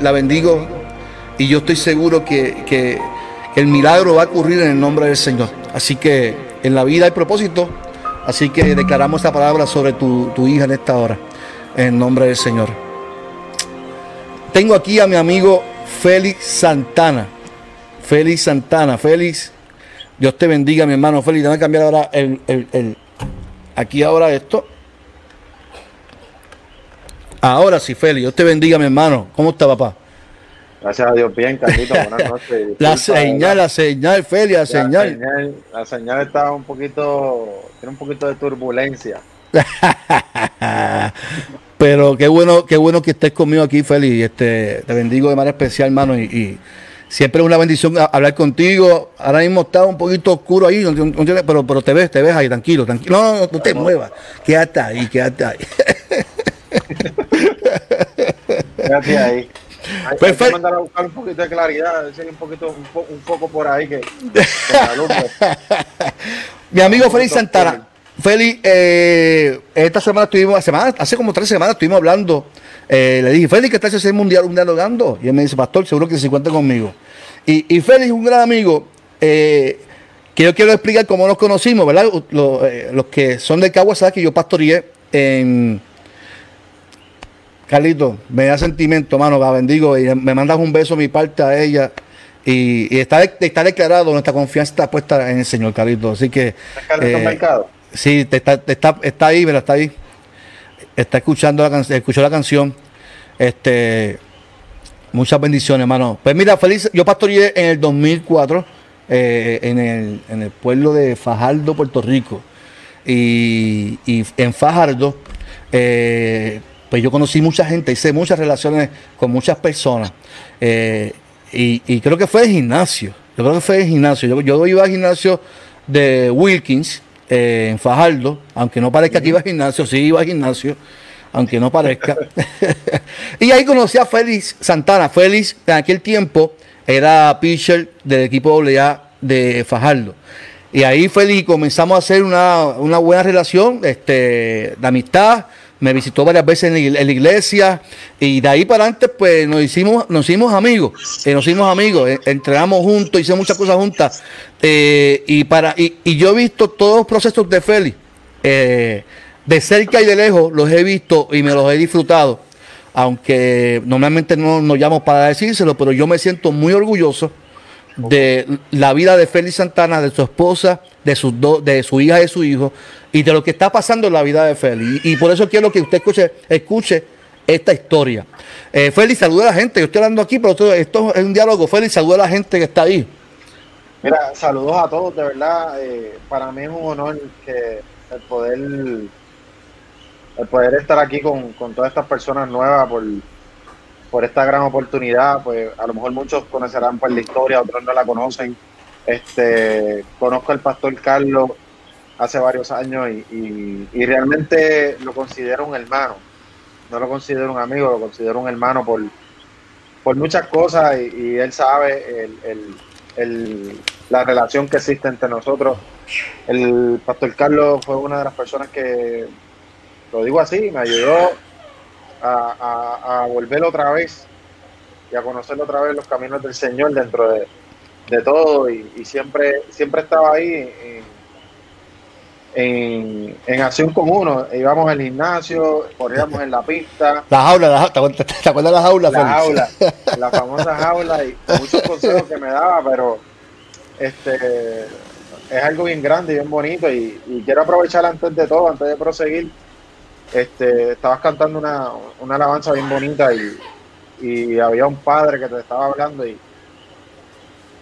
la bendigo y yo estoy seguro que, que el milagro va a ocurrir en el nombre del Señor. Así que en la vida hay propósito, así que declaramos esta palabra sobre tu, tu hija en esta hora, en el nombre del Señor. Tengo aquí a mi amigo Félix Santana. Félix Santana, Félix, Dios te bendiga, mi hermano Félix. Déjame cambiar ahora el, el, el, aquí ahora esto. Ahora sí, Félix, Dios te bendiga, mi hermano. ¿Cómo está, papá? Gracias a Dios, bien, Carlito, buenas noches. la señal, la señal, Félix, la, señal. La señal está un poquito, tiene un poquito de turbulencia. Pero qué bueno, qué bueno que estés conmigo aquí, Félix. Este, te bendigo de manera especial, hermano, y, y siempre es una bendición hablar contigo. Ahora mismo está un poquito oscuro ahí, pero, pero te ves, te ves ahí, tranquilo, tranquilo. No, no, no te muevas. Quédate ahí, quédate ahí. quédate ahí. Hay, Perfecto. hay que mandar a buscar un poquito de claridad, hay un poquito, un, un por ahí que, que Mi amigo Félix Santana. Félix, eh, esta semana estuvimos, semana, hace como tres semanas estuvimos hablando. Eh, le dije, Félix, ¿qué estás haciendo mundial, un dialogando? Y él me dice, Pastor, seguro que se cuenta conmigo. Y, y Félix, un gran amigo, eh, que yo quiero explicar cómo nos conocimos, ¿verdad? Los, los que son de que yo pastoreé en. Carlito, me da sentimiento, mano, la bendigo y me mandas un beso a mi parte a ella. Y, y está, está, declarado, nuestra confianza está puesta en el Señor, Carlito. Así que. Carlito Mercado. Sí, te está, te está, está ahí, pero está ahí. Está escuchando la canción, escuchó la canción. Este, muchas bendiciones, hermano. Pues mira, feliz, yo pastoreé en el 2004 eh, en, el, en el pueblo de Fajardo, Puerto Rico. Y, y en Fajardo, eh, pues yo conocí mucha gente, hice muchas relaciones con muchas personas. Eh, y, creo que fue de gimnasio. Yo creo que fue de gimnasio. Yo, yo iba al gimnasio de Wilkins eh, en Fajardo, aunque no parezca que iba al gimnasio, sí iba al gimnasio, aunque no parezca. y ahí conocí a Félix Santana. Félix en aquel tiempo era pitcher del equipo AA de Fajardo. Y ahí Félix comenzamos a hacer una, una buena relación este, de amistad me visitó varias veces en la, iglesia y de ahí para adelante pues nos hicimos nos hicimos amigos eh, nos hicimos amigos eh, entrenamos juntos hicimos muchas cosas juntas eh, y para y, yo he visto todos los procesos de Félix de cerca y de lejos los he visto y me los he disfrutado aunque normalmente no nos llamo para decírselo pero yo me siento muy orgulloso de la vida de Félix Santana, de su esposa, de, sus do, de su hija y de su hijo, y de lo que está pasando en la vida de Félix. Y, por eso quiero que usted escuche, escuche esta historia. Eh, Félix, saluda a la gente. Yo estoy hablando aquí, pero esto, es un diálogo. Félix, saluda a la gente que está ahí. Mira, saludos a todos, de verdad. Eh, para mí es un honor el poder, el poder estar aquí con, con todas estas personas nuevas por por esta gran oportunidad. Pues a lo mejor muchos conocerán por la historia, otros no la conocen. Este, conozco al pastor Carlos hace varios años y, y, realmente lo considero un hermano. No lo considero un amigo, lo considero un hermano por, por muchas cosas y, él sabe el, el, el, la relación que existe entre nosotros. El pastor Carlos fue una de las personas que, lo digo así, me ayudó a, a, a, volver otra vez y a conocer otra vez los caminos del Señor dentro de, de todo y, y, siempre siempre estaba ahí en, en, acción con uno íbamos al gimnasio corríamos en la pista la jaula, la, ¿te, acuerdas, ¿te acuerdas de la jaula? la famosa jaula y muchos consejos que me daba pero este es algo bien grande y bien bonito y, y quiero aprovechar antes de todo, antes de proseguir este, estabas cantando una, una alabanza bien bonita y, y, había un padre que te estaba hablando y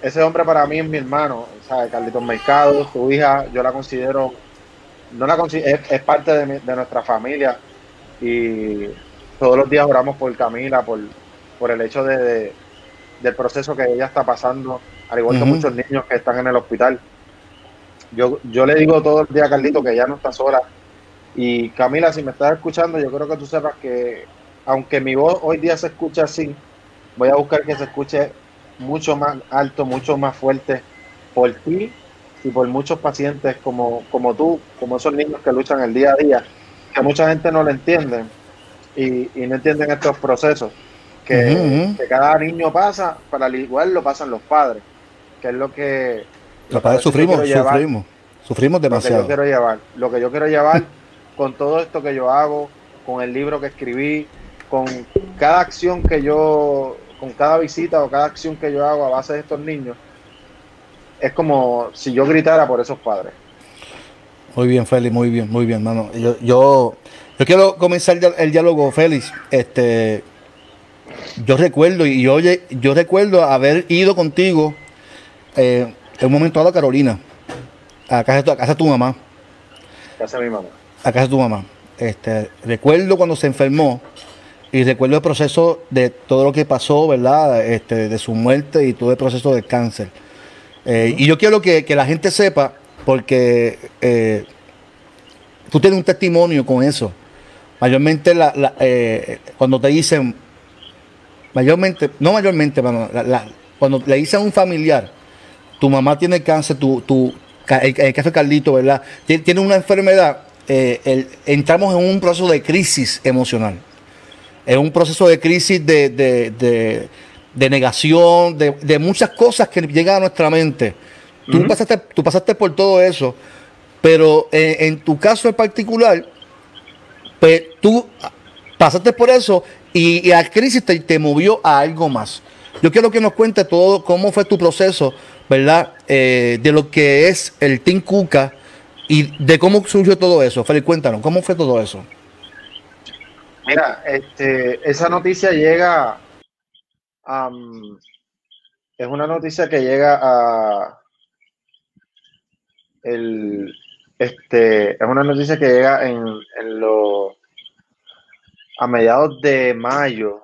ese hombre para mí es mi hermano, ¿sabes? Carlitos Mercado, su hija, yo la considero, no la es, es parte de, mi, de, nuestra familia y todos los días oramos por Camila, por, por el hecho de, de del proceso que ella está pasando, al igual uh -huh. que muchos niños que están en el hospital. Yo, yo le digo todo el día a Carlito que ella no está sola, y Camila, si me estás escuchando, yo creo que tú sepas que aunque mi voz hoy día se escucha así, voy a buscar que se escuche mucho más alto, mucho más fuerte por ti y por muchos pacientes como, como tú, como esos niños que luchan el día a día, que mucha gente no lo entiende y, y no entienden estos procesos. que, cada niño pasa, para al igual lo pasan los padres, que es lo que... Los padres sufrimos, sufrimos, sufrimos demasiado. Lo que yo quiero llevar, lo que yo quiero llevar con todo esto que yo hago, con el libro que escribí, con cada acción que yo, con cada visita o cada acción que yo hago a base de estos niños, es como si yo gritara por esos padres. Muy bien, Félix, muy bien, muy bien, mano. Yo, yo, yo quiero comenzar el diálogo, Félix. Este, yo recuerdo, y yo, yo recuerdo haber ido contigo eh, en un momento a la Carolina, a casa, de tu, a casa de tu mamá. A casa de mi mamá. A casa de tu mamá. Este, recuerdo cuando se enfermó y recuerdo el proceso de todo lo que pasó, ¿verdad? Este, de su muerte y todo el proceso del cáncer. Eh, y yo quiero que, la gente sepa, porque eh, tú tienes un testimonio con eso. Mayormente eh, cuando te dicen, mayormente, no mayormente, cuando le dicen a un familiar, tu mamá tiene cáncer, tu, el, el caso ¿verdad? Tiene una enfermedad, entramos en un proceso de crisis emocional. En un proceso de crisis de negación, de, muchas cosas que llegan a nuestra mente. Tú, pasaste, tú pasaste por todo eso, pero en, tu caso en particular, pues tú pasaste por eso y, la crisis te, movió a algo más. Yo quiero que nos cuente todo cómo fue tu proceso, ¿verdad? Eh, de lo que es el Team Cuca y de cómo surgió todo eso. Félix, cuéntanos, ¿cómo fue todo eso? Mira, este, esa noticia llega es una noticia que llega a el este es una noticia que llega en, en lo a mediados de mayo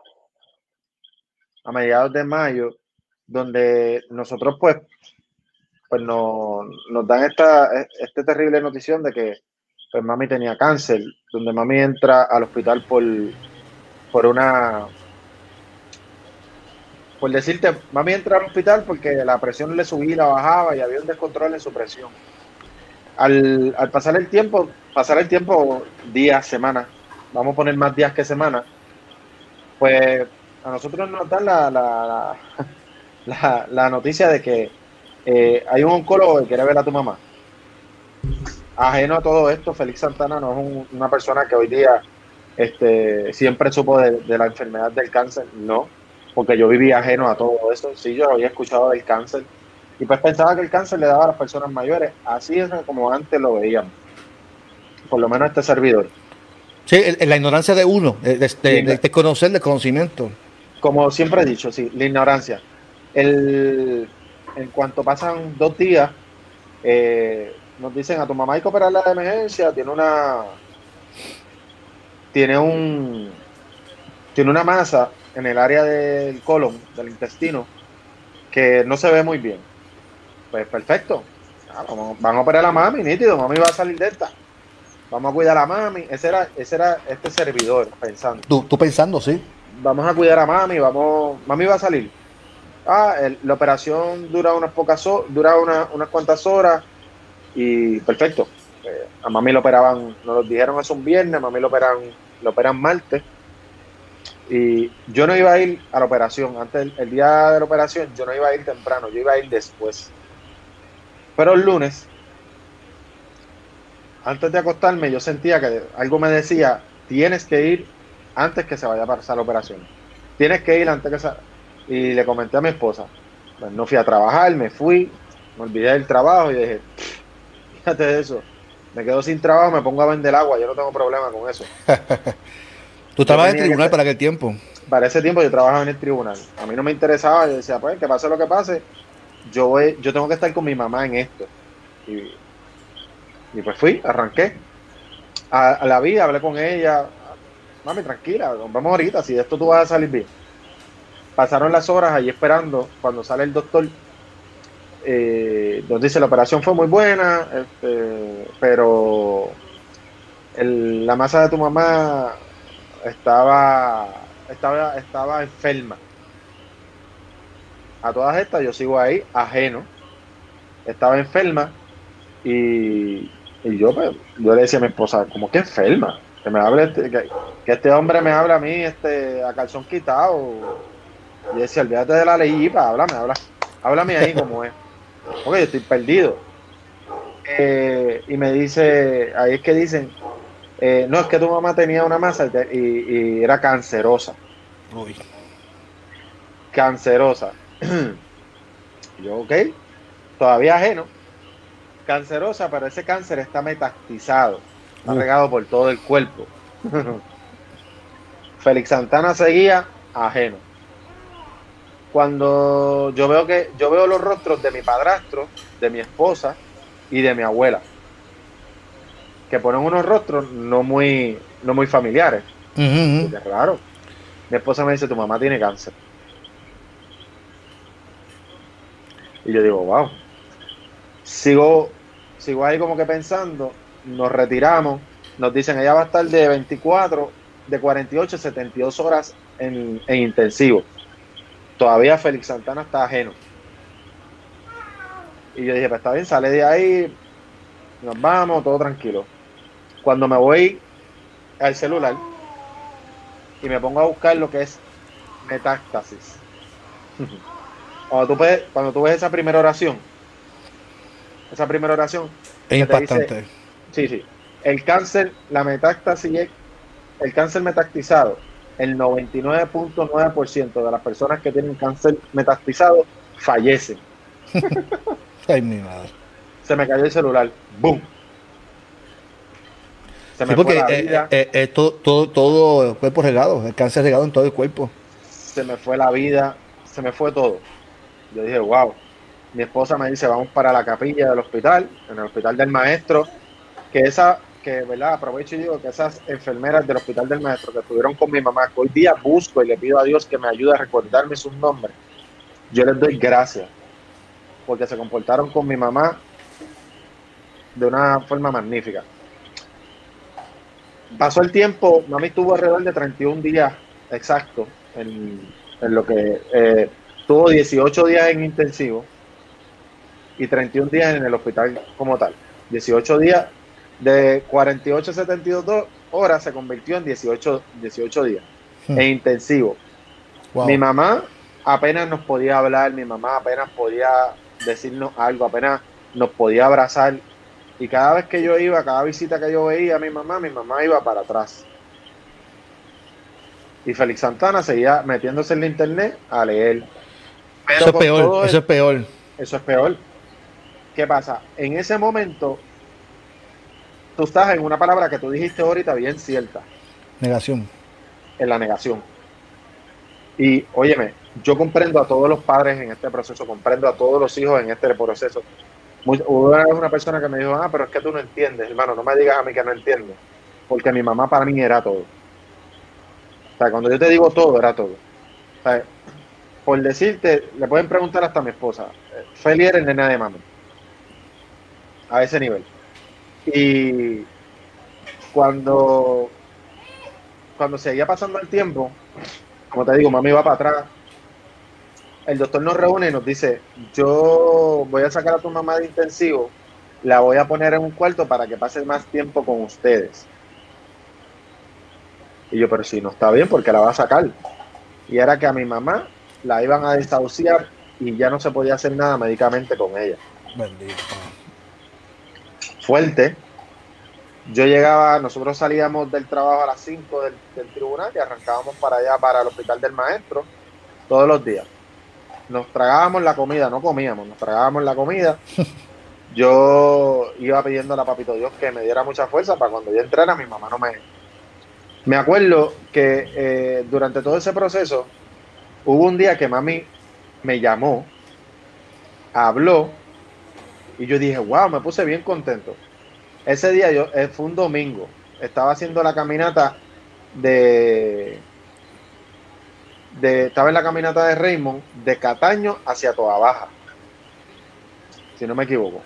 a mediados de mayo donde nosotros pues pues nos, nos dan esta este terrible notición de que pues mami tenía cáncer donde mami entra al hospital por por una por decirte, mami entra al hospital porque la presión le subía la bajaba y había un descontrol en su presión. Al, pasar el tiempo, pasar el tiempo, días, semanas, vamos a poner más días que semanas, pues a nosotros nos dan la, la, noticia de que eh, hay un oncólogo que quiere ver a tu mamá. Ajeno a todo esto, Félix Santana no es una persona que hoy día este, siempre supo de la enfermedad del cáncer, no porque yo vivía ajeno a todo eso. Sí, yo había escuchado del cáncer y pues pensaba que el cáncer le daba a las personas mayores. Así es como antes lo veíamos, por lo menos este servidor. Sí, en la ignorancia de uno, de, de, conocer, de conocimiento. Como siempre he dicho, sí, la ignorancia. El, en cuanto pasan dos días, eh, nos dicen a tu mamá hay que operarla de emergencia, tiene una tiene un tiene una masa en el área del colon, del intestino, que no se ve muy bien. Pues perfecto. Ah, van a operar a la mami, nítido, mami va a salir de esta. Vamos a cuidar a mami. Ese era, ese era este servidor pensando. Tú, pensando, sí. Vamos a cuidar a mami, vamos, mami va a salir. Ah, la operación dura unas pocas dura unas cuantas horas y perfecto. Eh, a mami lo operaban, nos lo dijeron hace un viernes, a mami lo operan, lo operan martes y yo no iba a ir a la operación, antes el, día de la operación yo no iba a ir temprano, yo iba a ir después. Pero el lunes, antes de acostarme, yo sentía que algo me decía, tienes que ir antes que se vaya a pasar la operación. Tienes que ir antes que se... Y le comenté a mi esposa, pues no fui a trabajar, me fui, me olvidé del trabajo y dije, fíjate de eso, me quedo sin trabajo, me pongo a vender agua, yo no tengo problema con eso. ¿Tú estabas en el tribunal para aquel tiempo? Para ese tiempo yo trabajaba en el tribunal. A mí no me interesaba, yo decía, pues que pase lo que pase, yo voy, yo tengo que estar con mi mamá en esto. Y, pues fui, arranqué. A, la vida, hablé con ella. Mami, tranquila, vamos ahorita, si de esto tú vas a salir bien. Pasaron las horas ahí esperando, cuando sale el doctor, eh, nos dice la operación fue muy buena, este, pero la masa de tu mamá estaba, estaba, estaba enferma. A todas estas yo sigo ahí, ajeno. Estaba enferma y, y yo, pues, yo le decía a mi esposa, como que enferma? Que me hable, este- que, que este hombre me habla a mí este, a calzón quitado. Y decía, olvídate de la ley, háblame, habla, háblame ahí como es. Porque yo estoy perdido. Eh, y me dice, ahí es que dicen, eh, no, es que tu mamá tenía una masa y, era cancerosa. Uy. Cancerosa. Yo, ok, todavía ajeno. Cancerosa, pero ese cáncer está metastizado, está regado por todo el cuerpo. Félix Santana seguía ajeno. Cuando yo veo que yo veo los rostros de mi padrastro, de mi esposa y de mi abuela, que ponen unos rostros no muy, no muy familiares. Ujú. Es raro. Mi esposa me dice, tu mamá tiene cáncer. Y yo digo, wow. Sigo, sigo ahí como que pensando, nos retiramos, nos dicen, ella va a estar de 24, de 48 a 72 horas en, en intensivo. Todavía Félix Santana está ajeno. Y yo dije, pues está bien, sale de ahí, nos vamos, todo tranquilo. Cuando me voy al celular, y me pongo a buscar lo que es metástasis. Cuando tú, ves, cuando tú ves esa primera oración, esa primera oración, Es dice- impactante. sí, sí, el cáncer, la metástasis, es- el cáncer metastizado, el 99.9% de las personas que tienen cáncer metastizado fallecen. Ay, mi madre. Se me cayó el celular, ¡boom! Se Sí, me porque fue la eh, vida. eh, eh, todo, todo, todo el cuerpo regado, el cáncer regado en todo el cuerpo. se me fue la vida, se me fue todo. Yo dije, wow. Mi esposa me dice, vamos para la capilla del hospital, en el hospital del maestro, que esa, que verdad, aprovecho y digo que esas enfermeras del hospital del maestro que estuvieron con mi mamá, que hoy día busco y le pido a Dios que me ayude a recordarme sus nombres, yo les doy gracias, porque se comportaron con mi mamá de una forma magnífica. Pasó el tiempo, mami estuvo alrededor de 31 días exactos en, en lo que eh, tuvo 18 días en intensivo y 31 días en el hospital como tal. 18 días de 48 a 72 do- horas se convirtió en 18, 18 días Hmm. en intensivo. Wow. Mi mamá apenas nos podía hablar, mi mamá apenas podía decirnos algo, apenas nos podía abrazar. Y cada vez que yo iba, cada visita que yo veía a mi mamá, mi mamá iba para atrás. Y Félix Santana seguía metiéndose en la internet a leer. Pero Eso es peor, eso es peor. eso es peor. ¿Qué pasa? En ese momento, tú estás en una palabra que tú dijiste ahorita bien cierta Negación. en la negación. Y óyeme, yo comprendo a todos los padres en este proceso, comprendo a todos los hijos en este proceso. Hubo una persona que me dijo, ah, pero es que tú no entiendes, hermano, no me digas a mí que no entiendes, porque mi mamá para mí era todo. O sea, cuando yo te digo todo, era todo. O sea, por decirte, le pueden preguntar hasta a mi esposa, Feli era el nena de mami. A ese nivel. Y cuando cuando seguía pasando el tiempo, como te digo, mami va para atrás. El doctor nos reúne y nos dice, yo voy a sacar a tu mamá de intensivo, la voy a poner en un cuarto para que pase más tiempo con ustedes. Y yo, pero si no está bien, porque la va a sacar. Y era que a mi mamá la iban a desahuciar y ya no se podía hacer nada médicamente con ella. Bendito. fuerte. Yo llegaba, nosotros salíamos del trabajo a las 5 del, del tribunal y arrancábamos para allá, para el hospital del maestro, todos los días. Nos tragábamos la comida, no comíamos, nos tragábamos la comida. Yo iba pidiendo a Papito Dios que me diera mucha fuerza para cuando yo entrara, mi mamá no me... Me acuerdo que eh, durante todo ese proceso hubo un día que mami me llamó, habló y yo dije, wow, me puse bien contento. Ese día yo, eh, fue un domingo, estaba haciendo la caminata de, de, estaba en la caminata de Raymond, de Cataño hacia Toa Baja, si no me equivoco.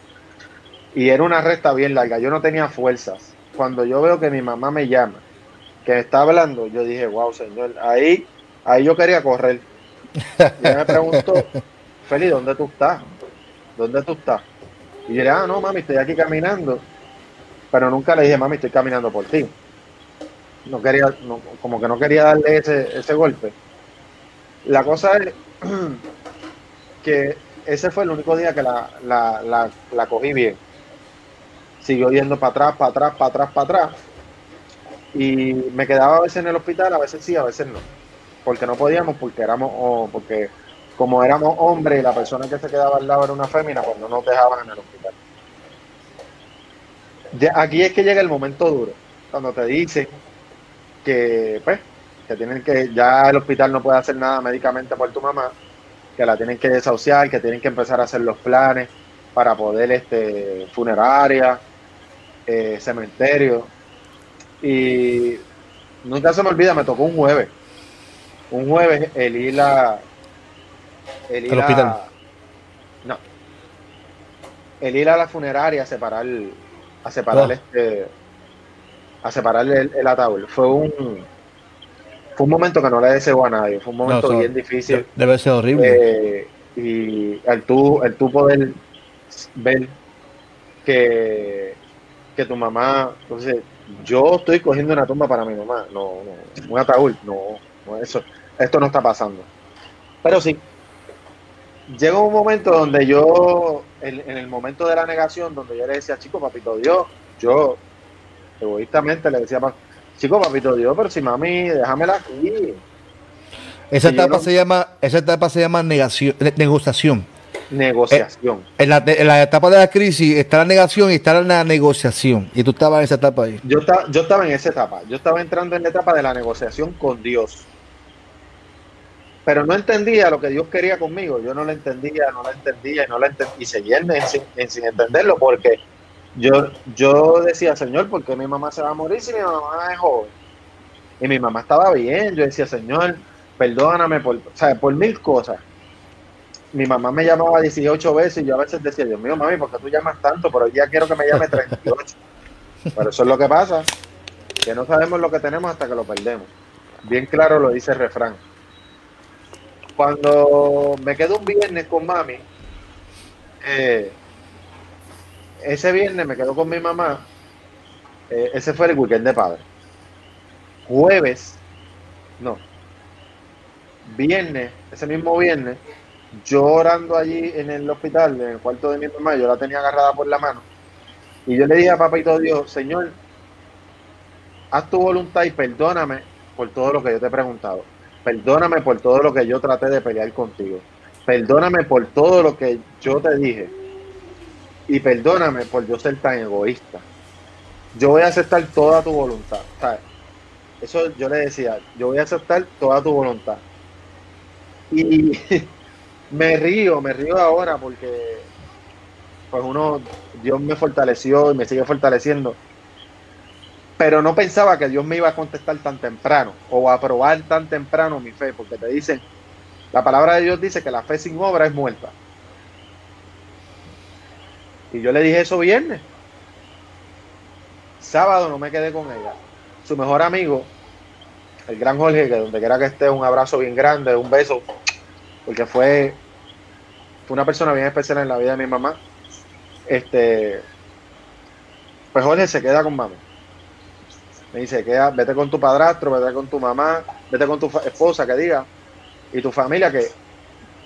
Y era una recta bien larga, yo no tenía fuerzas. Cuando yo veo que mi mamá me llama, que me está hablando, yo dije, wow, señor, ahí, ahí yo quería correr. Y ella me preguntó, Feli, ¿dónde tú estás? ¿Dónde tú estás? Y yo le dije, ah, no, mami, estoy aquí caminando. Pero nunca le dije, mami, estoy caminando por ti. no quería, como que no quería darle ese, ese golpe. La cosa es que ese fue el único día que la, la, la, cogí bien. Siguió yendo para atrás, para atrás, para atrás, para atrás. Y me quedaba a veces en el hospital, a veces sí, a veces no. Porque no podíamos, porque éramos, o porque como éramos hombres la persona que se quedaba al lado era una fémina, pues no nos dejaban en el hospital. aquí es que llega el momento duro, cuando te dicen que, pues, que tienen que, ya el hospital no puede hacer nada médicamente por tu mamá, que la tienen que desahuciar, que tienen que empezar a hacer los planes para poder, este, funeraria, eh, cementerio. Y nunca se me olvida, me tocó un jueves. Un jueves el ir a, el ir hospital. no. El ir a la funeraria a separar, a separar oh. este, a separar el, ataúd. Fue un, fue un momento que no le deseo a nadie. Fue un momento bien difícil. Debe ser horrible. Eh, y el tú, el tú poder ver que, que tu mamá, entonces, yo estoy cogiendo una tumba para mi mamá, no, no un ataúd, no, no, eso, esto no está pasando. Pero sí, llega un momento donde yo, en, el momento de la negación, donde yo le decía, chico, papito Dios, yo egoístamente le decía, chico, papito Dios, pero si mami, déjamela aquí. Esa etapa, se llama, esa etapa se llama negación, negociación. Negociación. Eh, en, la, etapa de la crisis está la negación y está la negociación. Y tú estabas en esa etapa ahí. Yo, yo estaba en esa etapa. Yo estaba entrando en la etapa de la negociación con Dios pero no entendía lo que Dios quería conmigo. Yo no lo entendía, no lo entendía y no lo entendía, y seguía sin, sin, entenderlo porque yo, yo decía, Señor, ¿por qué mi mamá se va a morir si mi mamá es joven? Y mi mamá estaba bien. Yo decía, Señor, perdóname por, por mil cosas. Mi mamá me llamaba 18 veces y yo a veces decía, Dios mío, mami, ¿por qué tú llamas tanto? Pero hoy día quiero que me llame 38. Pero eso es lo que pasa, que no sabemos lo que tenemos hasta que lo perdemos. Bien claro lo dice el refrán. Cuando me quedo un viernes con mami, eh, ese viernes me quedo con mi mamá, eh, ese fue el weekend de padre. Jueves, no, viernes, ese mismo viernes, yo orando allí en el hospital, en el cuarto de mi mamá, yo la tenía agarrada por la mano. Y yo le dije a papito Dios, Señor, haz tu voluntad y perdóname por todo lo que yo te he preguntado. Perdóname por todo lo que yo traté de pelear contigo. Perdóname por todo lo que yo te dije. Y perdóname por yo ser tan egoísta. Yo voy a aceptar toda tu voluntad. Eso yo le decía, yo voy a aceptar toda tu voluntad. Y me río, me río ahora porque pues uno, Dios me fortaleció y me sigue fortaleciendo pero no pensaba que Dios me iba a contestar tan temprano o a aprobar tan temprano mi fe, porque te dicen, la palabra de Dios dice que la fe sin obra es muerta. Y yo le dije eso viernes. Sábado no me quedé con ella. Su mejor amigo, el gran Jorge, que donde quiera que esté, un abrazo bien grande, un beso, porque fue, fue una persona bien especial en la vida de mi mamá. Este, pues Jorge se queda con mamá me dice, queda, vete con tu padrastro, vete con tu mamá, vete con tu esposa, que diga, y tu familia, que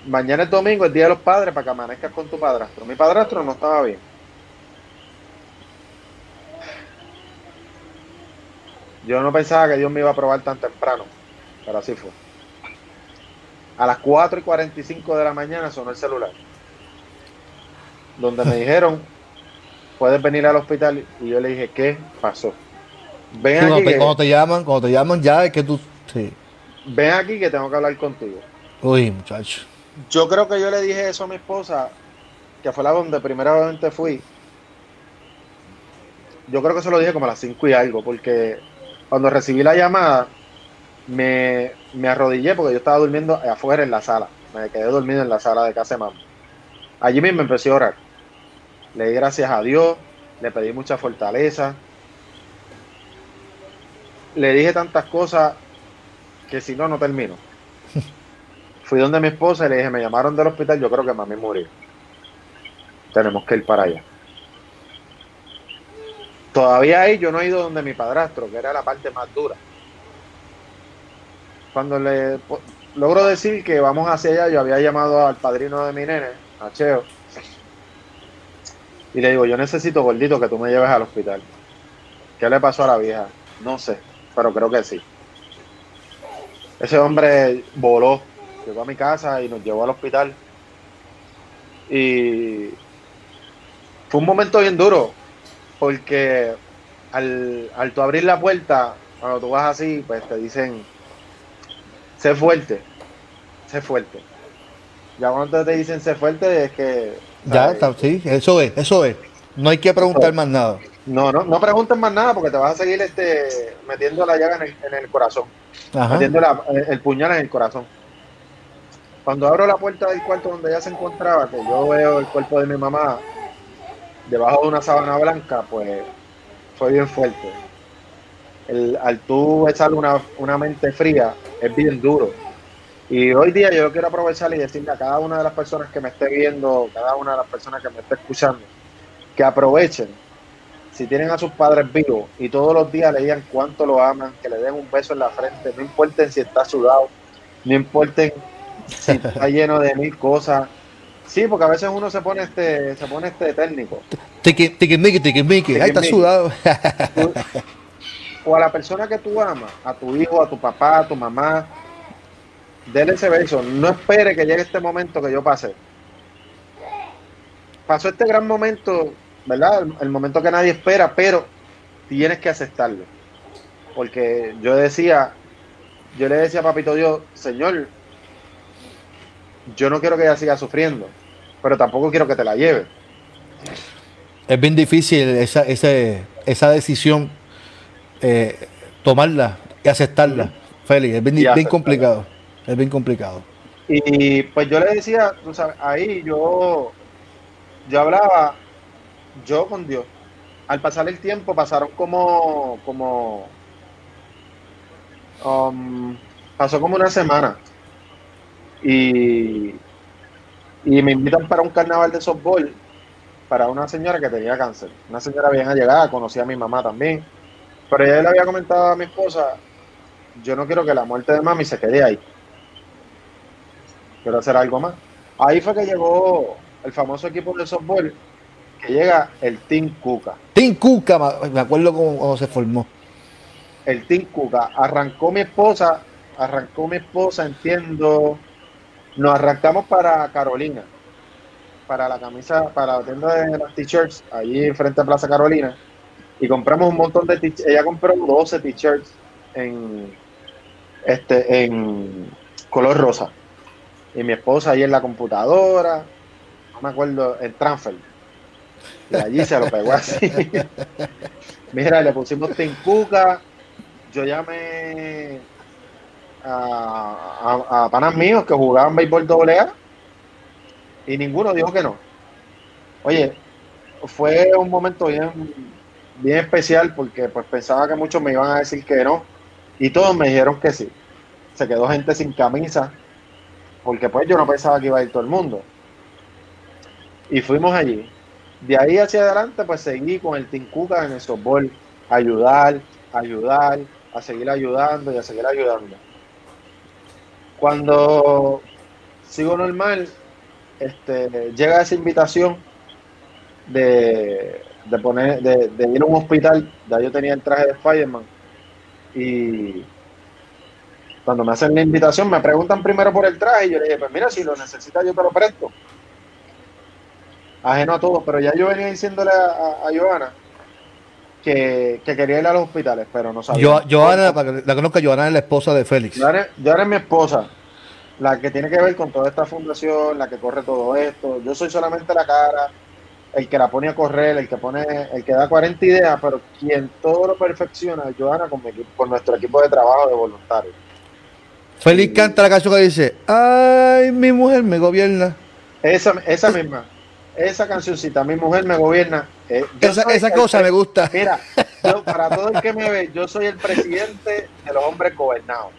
mañana es domingo, el día de los padres, para que amanezcas con tu padrastro. Mi padrastro no estaba bien. Yo no pensaba que Dios me iba a probar tan temprano, pero así fue. A las 4 y 45 de la mañana sonó el celular, donde me dijeron, puedes venir al hospital, y yo le dije, ¿qué pasó? Ven aquí. Cuando te, llaman, cuando te llaman ya es que tú. Sí. Ven aquí que tengo que hablar contigo. Uy, muchacho. Yo creo que yo le dije eso a mi esposa, que fue la donde primeramente fui. Yo creo que se lo dije como a las 5 y algo, porque cuando recibí la llamada, me, me, arrodillé porque yo estaba durmiendo afuera en la sala. Me quedé dormido en la sala de casa de mamá. Allí mismo empecé a orar. Le di gracias a Dios, le pedí mucha fortaleza, le dije tantas cosas que si no, no termino. Fui donde mi esposa y le dije, me llamaron del hospital, yo creo que mami murió. Tenemos que ir para allá. Todavía ahí yo no he ido donde mi padrastro, que era la parte más dura. cuando le logro decir que vamos hacia allá, yo había llamado al padrino de mi nene, a Cheo, y le digo, yo necesito, gordito, que tú me lleves al hospital. ¿Qué le pasó a la vieja? No sé, pero creo que sí. Ese hombre voló, llegó a mi casa y nos llevó al hospital. Y fue un momento bien duro, porque al, al tú abrir la puerta, cuando tú vas así, pues te dicen, sé fuerte, sé fuerte. Ya cuando te dicen sé fuerte es que... Ya, sí, eso es, eso es. No hay que preguntar más nada. No, no, no preguntes más nada porque te vas a seguir este, metiendo la llaga en el, corazón. Metiendo el puñal en el corazón. Cuando abro la puerta del cuarto donde ella se encontraba, que yo veo el cuerpo de mi mamá debajo de una sábana blanca, pues fue bien fuerte. El, al tú echarle una, una mente fría, es bien duro. Y hoy día yo quiero aprovechar y decirle a cada una de las personas que me esté viendo, cada una de las personas que me esté escuchando, que aprovechen si tienen a sus padres vivos y todos los días le digan cuánto lo aman, que le den un beso en la frente, no importen si está sudado, no importen si está lleno de mil cosas. Sí, porque a veces uno se pone este, se pone este técnico. Tiki, tiki, tiki, ahí está sudado. o a la persona que tú amas, a tu hijo, a tu papá, a tu mamá, denle ese beso. No espere que llegue este momento que yo pasé. Pasó este gran momento ¿verdad? El, momento que nadie espera, pero tienes que aceptarlo. Porque yo decía, yo le decía a Papito Dios, Señor, yo no quiero que ella siga sufriendo, pero tampoco quiero que te la lleve. Es bien difícil esa, esa, decisión, eh, tomarla y aceptarla, Félix. Es bien, complicado. Es bien complicado. Y pues yo le decía, ahí yo, yo hablaba yo con Dios. Al pasar el tiempo pasaron como, como, um, pasó como una semana y, y me invitan para un carnaval de softball para una señora que tenía cáncer. Una señora bien allegada, conocía a mi mamá también. Pero ella le había comentado a mi esposa, yo no quiero que la muerte de mami se quede ahí. Quiero hacer algo más. Ahí fue que llegó el famoso equipo de softball que llega el Team Cuca. Team Cuca, me acuerdo cómo, se formó. El Team Cuca. Arrancó mi esposa, arrancó mi esposa, entiendo. Nos arrancamos para Carolina, para la camisa, para la tienda de las t-shirts, allí frente a Plaza Carolina. Y compramos un montón de t-shirts. Ella compró 12 t-shirts en, este, en color rosa. Y mi esposa ahí en la computadora, no me acuerdo, el transfer y allí se lo pegó así. Mira, le pusimos Tincuca. Yo llamé a, panas míos que jugaban béisbol doble A y ninguno dijo que no. Oye, fue un momento bien, bien especial porque pues pensaba que muchos me iban a decir que no y todos me dijeron que sí. Se quedó gente sin camisa porque pues yo no pensaba que iba a ir todo el mundo. Y fuimos allí de ahí hacia adelante, pues seguí con el Tincuca en el softball, ayudar, ayudar, a seguir ayudando y a seguir ayudando. Cuando sigo normal, este, llega esa invitación de, poner, de, ir a un hospital, ya yo tenía el traje de Fireman, y cuando me hacen la invitación me preguntan primero por el traje y yo le dije, pues mira, si lo necesitas yo te lo presto. Ajeno a todo, pero ya yo venía diciéndole a, a, que, quería ir a los hospitales, pero no sabía. Joana, para que la conozca, Joana es la esposa de Félix. Joana, es mi esposa, la que tiene que ver con toda esta fundación, la que corre todo esto. Yo soy solamente la cara, el que la pone a correr, el que pone, el que da 40 ideas, pero quien todo lo perfecciona es Joana con, con nuestro equipo de trabajo de voluntarios. Félix canta la canción que dice, ay, mi mujer me gobierna. Esa, esa misma esa cancioncita, mi mujer me gobierna. Eh, esa, cosa me gusta. Mira, para todo el que me ve, yo soy el presidente de los hombres gobernados.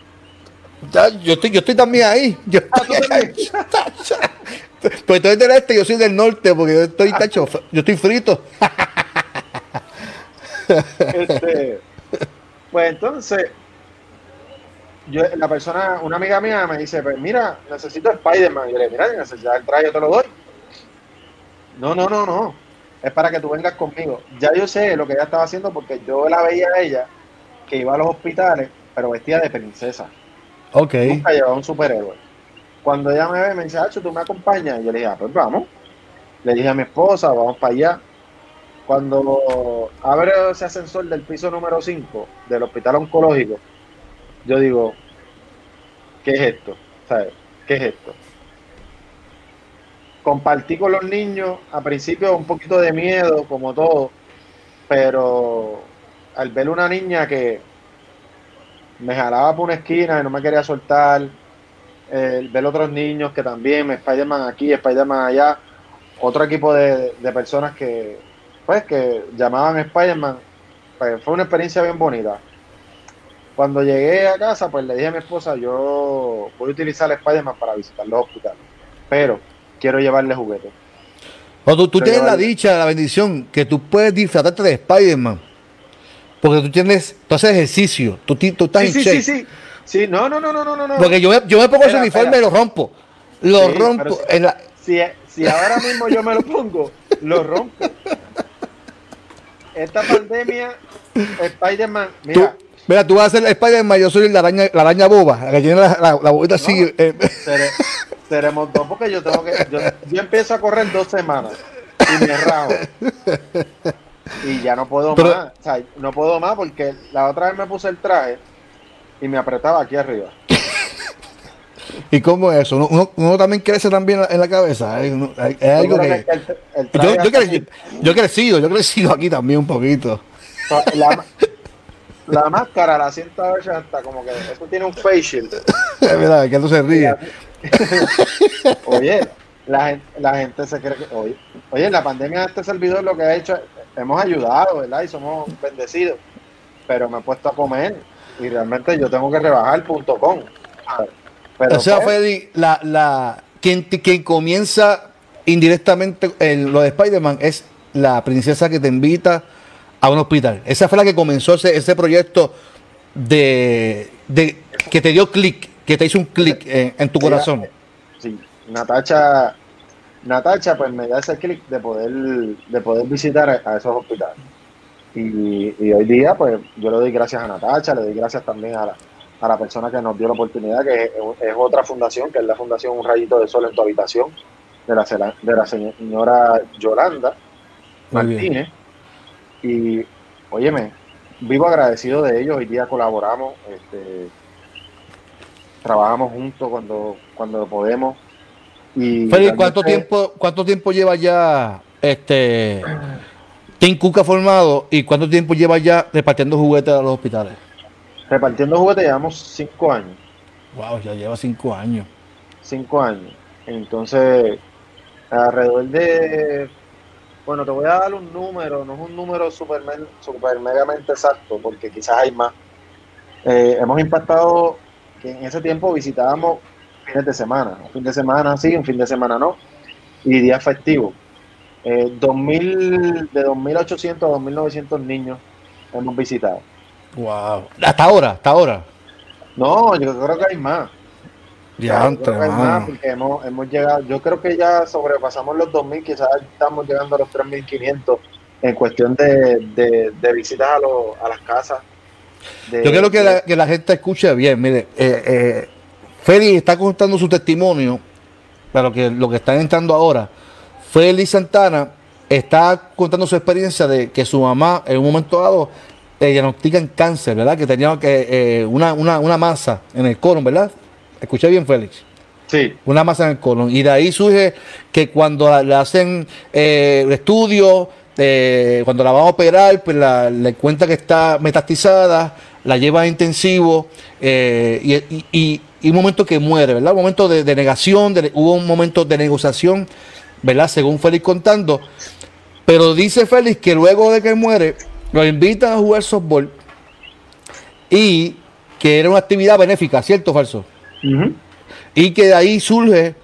yo estoy, yo estoy también ahí. Yo ah, pues tú eres del este, yo soy del norte, porque yo estoy tacho, yo estoy frito. Este, pues entonces, yo, la persona, una amiga mía me dice, pues mira, necesito Spider-Man. Y yo le digo, mira, necesitas el traje, yo te lo doy. No, no, no, no. Es para que tú vengas conmigo. Ya yo sé lo que ella estaba haciendo porque yo la veía a ella que iba a los hospitales, pero vestida de princesa. Ok. Nunca llevaba un superhéroe. Cuando ella me ve, me dice, Hacho, tú me acompañas. Y yo le dije, ah, pues vamos. Le dije a mi esposa, vamos para allá. Cuando abre ese ascensor del piso número 5 del hospital oncológico, yo digo, ¿qué es esto? ¿Sabes? ¿Qué es esto? Compartí con los niños, a principio un poquito de miedo, como todo, pero al ver una niña que me jalaba por una esquina y no me quería soltar, el ver otros niños que también, Spider-Man aquí, Spider-Man allá, otro equipo de, de personas que, pues, que llamaban Spider-Man, pues fue una experiencia bien bonita. Cuando llegué a casa, pues le dije a mi esposa, yo voy a utilizar Spider-Man para visitar los hospitales, pero quiero llevarle juguetes. Cuando tú tienes la dicha, la bendición, que tú puedes disfrazarte de Spider-Man. Porque tú tienes, tú haces ejercicio, tú, tú estás Sí, en sí, shape. sí, sí. Sí, no, no, no, no, no, no. Porque yo me, yo me pongo ese Espera, uniforme y lo rompo. Lo Sí, rompo. en la- Si, si ahora mismo yo me lo pongo, lo rompo. Esta pandemia, Spider-Man, tú, mira, tú vas a ser Spider-Man, yo soy la araña, la araña boba, la que tiene la, la, la bobita así. No. eh, seremos dos porque yo tengo que, yo, yo empiezo a correr dos semanas y me rajo. Y ya no puedo Pero- más, o sea, no puedo más porque la otra vez me puse el traje y me apretaba aquí arriba. ¿Y cómo es eso? Uno, uno- uno también crece también en la, cabeza. Hay uno- hay- es algo que. que el- el traje Yo, yo, hasta cre- aquí- yo he crecido, yo he crecido aquí también un poquito. La, la máscara la siento a veces hasta como que eso tiene un face shield. Es verdad, que no se ríe. Oye, la gente, la gente se cree que. Oye, oye, en la pandemia este servidor lo que ha hecho, hemos ayudado, ¿verdad? Y somos bendecidos. Pero me he puesto a comer y realmente yo tengo que rebajar punto com. Pero o sea, pues, Freddy, la, la, quien, quien comienza indirectamente el- lo de Spider-Man es la princesa que te invita a un hospital. Esa fue la que comenzó ese, ese proyecto de, de que te dio clic, que te hizo un clic en, en tu corazón. sí, Natacha, Natacha pues me da ese clic de poder, de poder visitar a, esos hospitales. Y, y hoy día pues yo le doy gracias a Natacha, le doy gracias también a la, a la persona que nos dio la oportunidad, que es, es otra fundación, que es la Fundación Un Rayito de Sol en tu Habitación, de la, de la señora Yolanda bien. Y, óyeme, vivo agradecido de ellos. Hoy día colaboramos, este, trabajamos juntos cuando, cuando podemos. Y ¿cuánto tiempo, ¿cuánto tiempo lleva ya este Team Cuca formado y cuánto tiempo lleva ya repartiendo juguetes a los hospitales? Repartiendo juguetes llevamos cinco años. Wow, ya lleva cinco años. Cinco años. Entonces, alrededor de. Bueno, te voy a dar un número, no es un número super, super megamente exacto, porque quizás hay más. Eh, hemos impactado que en ese tiempo visitábamos fines de semana, un fin de semana sí, un fin de semana no, y días festivos. Eh, 2000, de 2.800 a 2.900 niños hemos visitado. Wow. Hasta ahora, hasta ahora. No, yo creo que hay más. Ya, hay más porque hemos, hemos llegado, yo creo que ya sobrepasamos los 2.000, quizás estamos llegando a los 3.500 en cuestión de, de, de visitas a, los- a las casas. de- Yo quiero que la, que la gente escuche bien. Mire, eh, eh, Félix está contando su testimonio, pero que lo que están entrando ahora, Félix Santana está contando su experiencia de que su mamá en un momento dado le diagnostican cáncer, ¿verdad? Que tenía que, eh, una, una, una masa en el colon, ¿verdad? Escuché bien, Félix. Sí, Una masa en el colon. Y de ahí surge que cuando le hacen eh, estudios, eh, cuando la van a operar, pues la, le cuenta que está metastizada, la lleva a intensivo eh, y, y- y- y un momento que muere, ¿verdad? Un momento de, de negación, de- hubo un momento de negociación, ¿verdad? Según Félix contando. Pero dice Félix que luego de que muere, lo invitan a jugar softball y que era una actividad benéfica, ¿cierto o Y que de ahí surge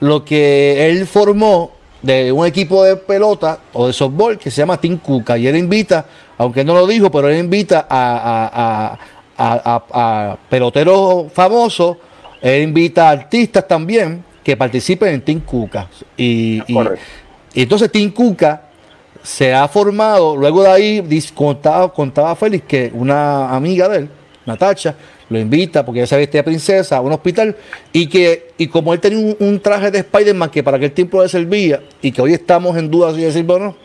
lo que él formó de un equipo de pelota o de softball que se llama Team Cuca. Y él invita, aunque no lo dijo, pero él invita a, a- a- a, peloteros famosos, él invita a artistas también que participen en Team Cuca. Y, y, entonces Team Cuca se ha formado, luego de ahí contaba, contaba Félix que una amiga de él, Natacha, lo invita porque ella se vestía princesa a un hospital y que y como él tenía un, traje de Spider-Man que para aquel tiempo le servía y que hoy estamos en duda si decir bueno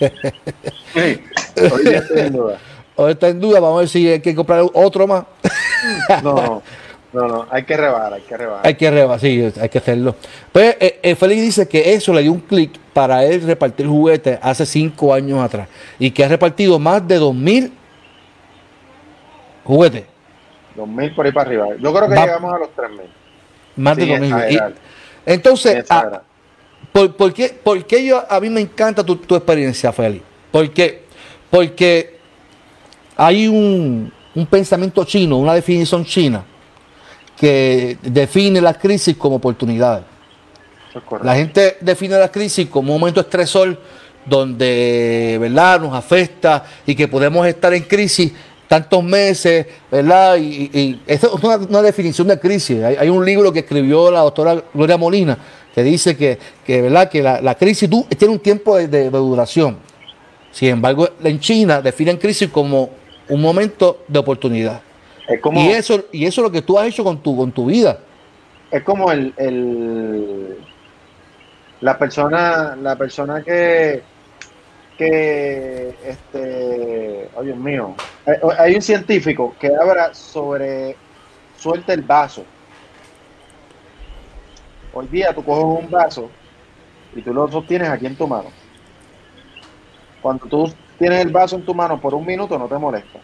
hoy está en duda. Hoy está en duda vamos a ver si hay que comprar otro más. No no no hay que rebajar hay que rebajar hay que rebajar sí hay que hacerlo. Pues eh, eh, Félix dice que eso le dio un clic para él repartir juguetes hace cinco años atrás y que ha repartido más de dos mil juguetes 2.000 por ahí para arriba. Yo creo que llegamos a los 3.000. Más de 2.000. Entonces, ah, ¿por, qué, por qué yo, a mí me encanta tu, tu experiencia, Félix? Porque, porque hay un, un pensamiento chino, una definición china, que define la crisis como oportunidades. La gente define la crisis como un momento estresor donde ¿verdad? nos afecta y que podemos estar en crisis tantos meses, ¿verdad? Y, y esto es una, definición de crisis. Hay, un libro que escribió la doctora Gloria Molina que dice que, ¿verdad? que la, crisis tiene un tiempo de, duración. Sin embargo, en China definen crisis como un momento de oportunidad. y, eso, y eso es lo que tú has hecho con tu, con tu vida. Es como el, el la persona, la persona que que, este, oh Dios mío, eh, hay un científico que habla sobre suelta el vaso. Hoy día tú coges un vaso y tú lo sostienes aquí en tu mano. Cuando tú tienes el vaso en tu mano por un minuto no te molesta.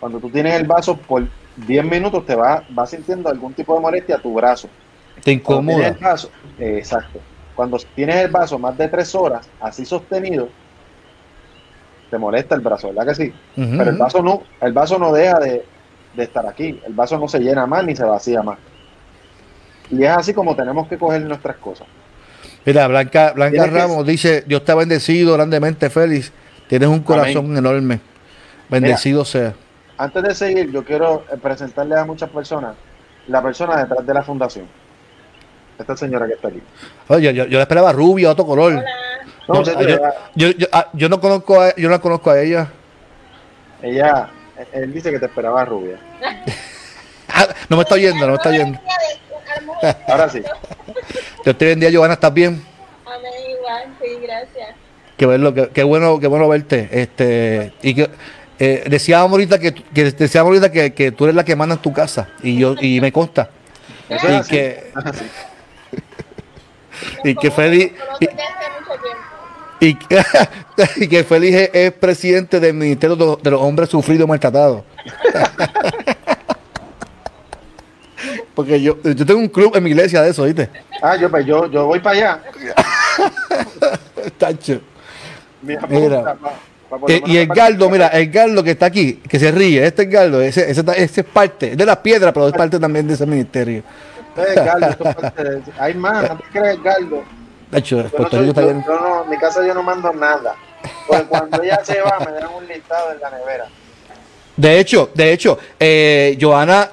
Cuando tú tienes el vaso por 10 minutos te va, va sintiendo algún tipo de molestia a tu brazo. Te incomoda. exacto. Cuando tienes el vaso más de tres horas así sostenido, te molesta el brazo, ¿verdad que sí? Pero el vaso no, el vaso no deja de, estar aquí, el vaso no se llena más ni se vacía más. Y es así como tenemos que coger nuestras cosas. Mira, Blanca, Blanca Ramos dice, Dios te ha bendecido grandemente, Félix. Tienes un corazón enorme. Bendecido sea. Antes de seguir, yo quiero presentarle a muchas personas la persona detrás de la fundación esta señora que está aquí. Oye, yo, yo, esperaba rubia, otro color. No, yo, yo, ah, yo, no conozco a, yo no conozco a ella. Ella, él dice que te esperaba rubia. Ah, no me está oyendo, no me está oyendo. Ahora sí. Yo te bendiga, Giovanna, ¿estás bien? Amén, igual, sí, gracias. Qué bueno, qué, bueno, qué bueno verte. Este, y que eh, decíamos ahorita que, que decíamos ahorita que, que, tú eres la que manda en tu casa y yo y me consta. Eso y es que, y que Félix y, que Félix es, presidente del Ministerio de los, Hombres Sufridos y Maltratados. Porque yo, yo tengo un club en mi iglesia de eso, ¿viste? Ah, yo, pues, yo, yo voy para allá. Tacho. Mira. Eh, y el Galdo, mira, el Galdo que está aquí, que se ríe, este es Galdo, ese, ese, ese es parte de la piedra, pero es parte también de ese ministerio. Hay más, no te crees, Galdo. De hecho, no, en mi casa yo no mando nada. Porque cuando ella se va, me dan un listado en la nevera. De hecho, de hecho, eh, Joana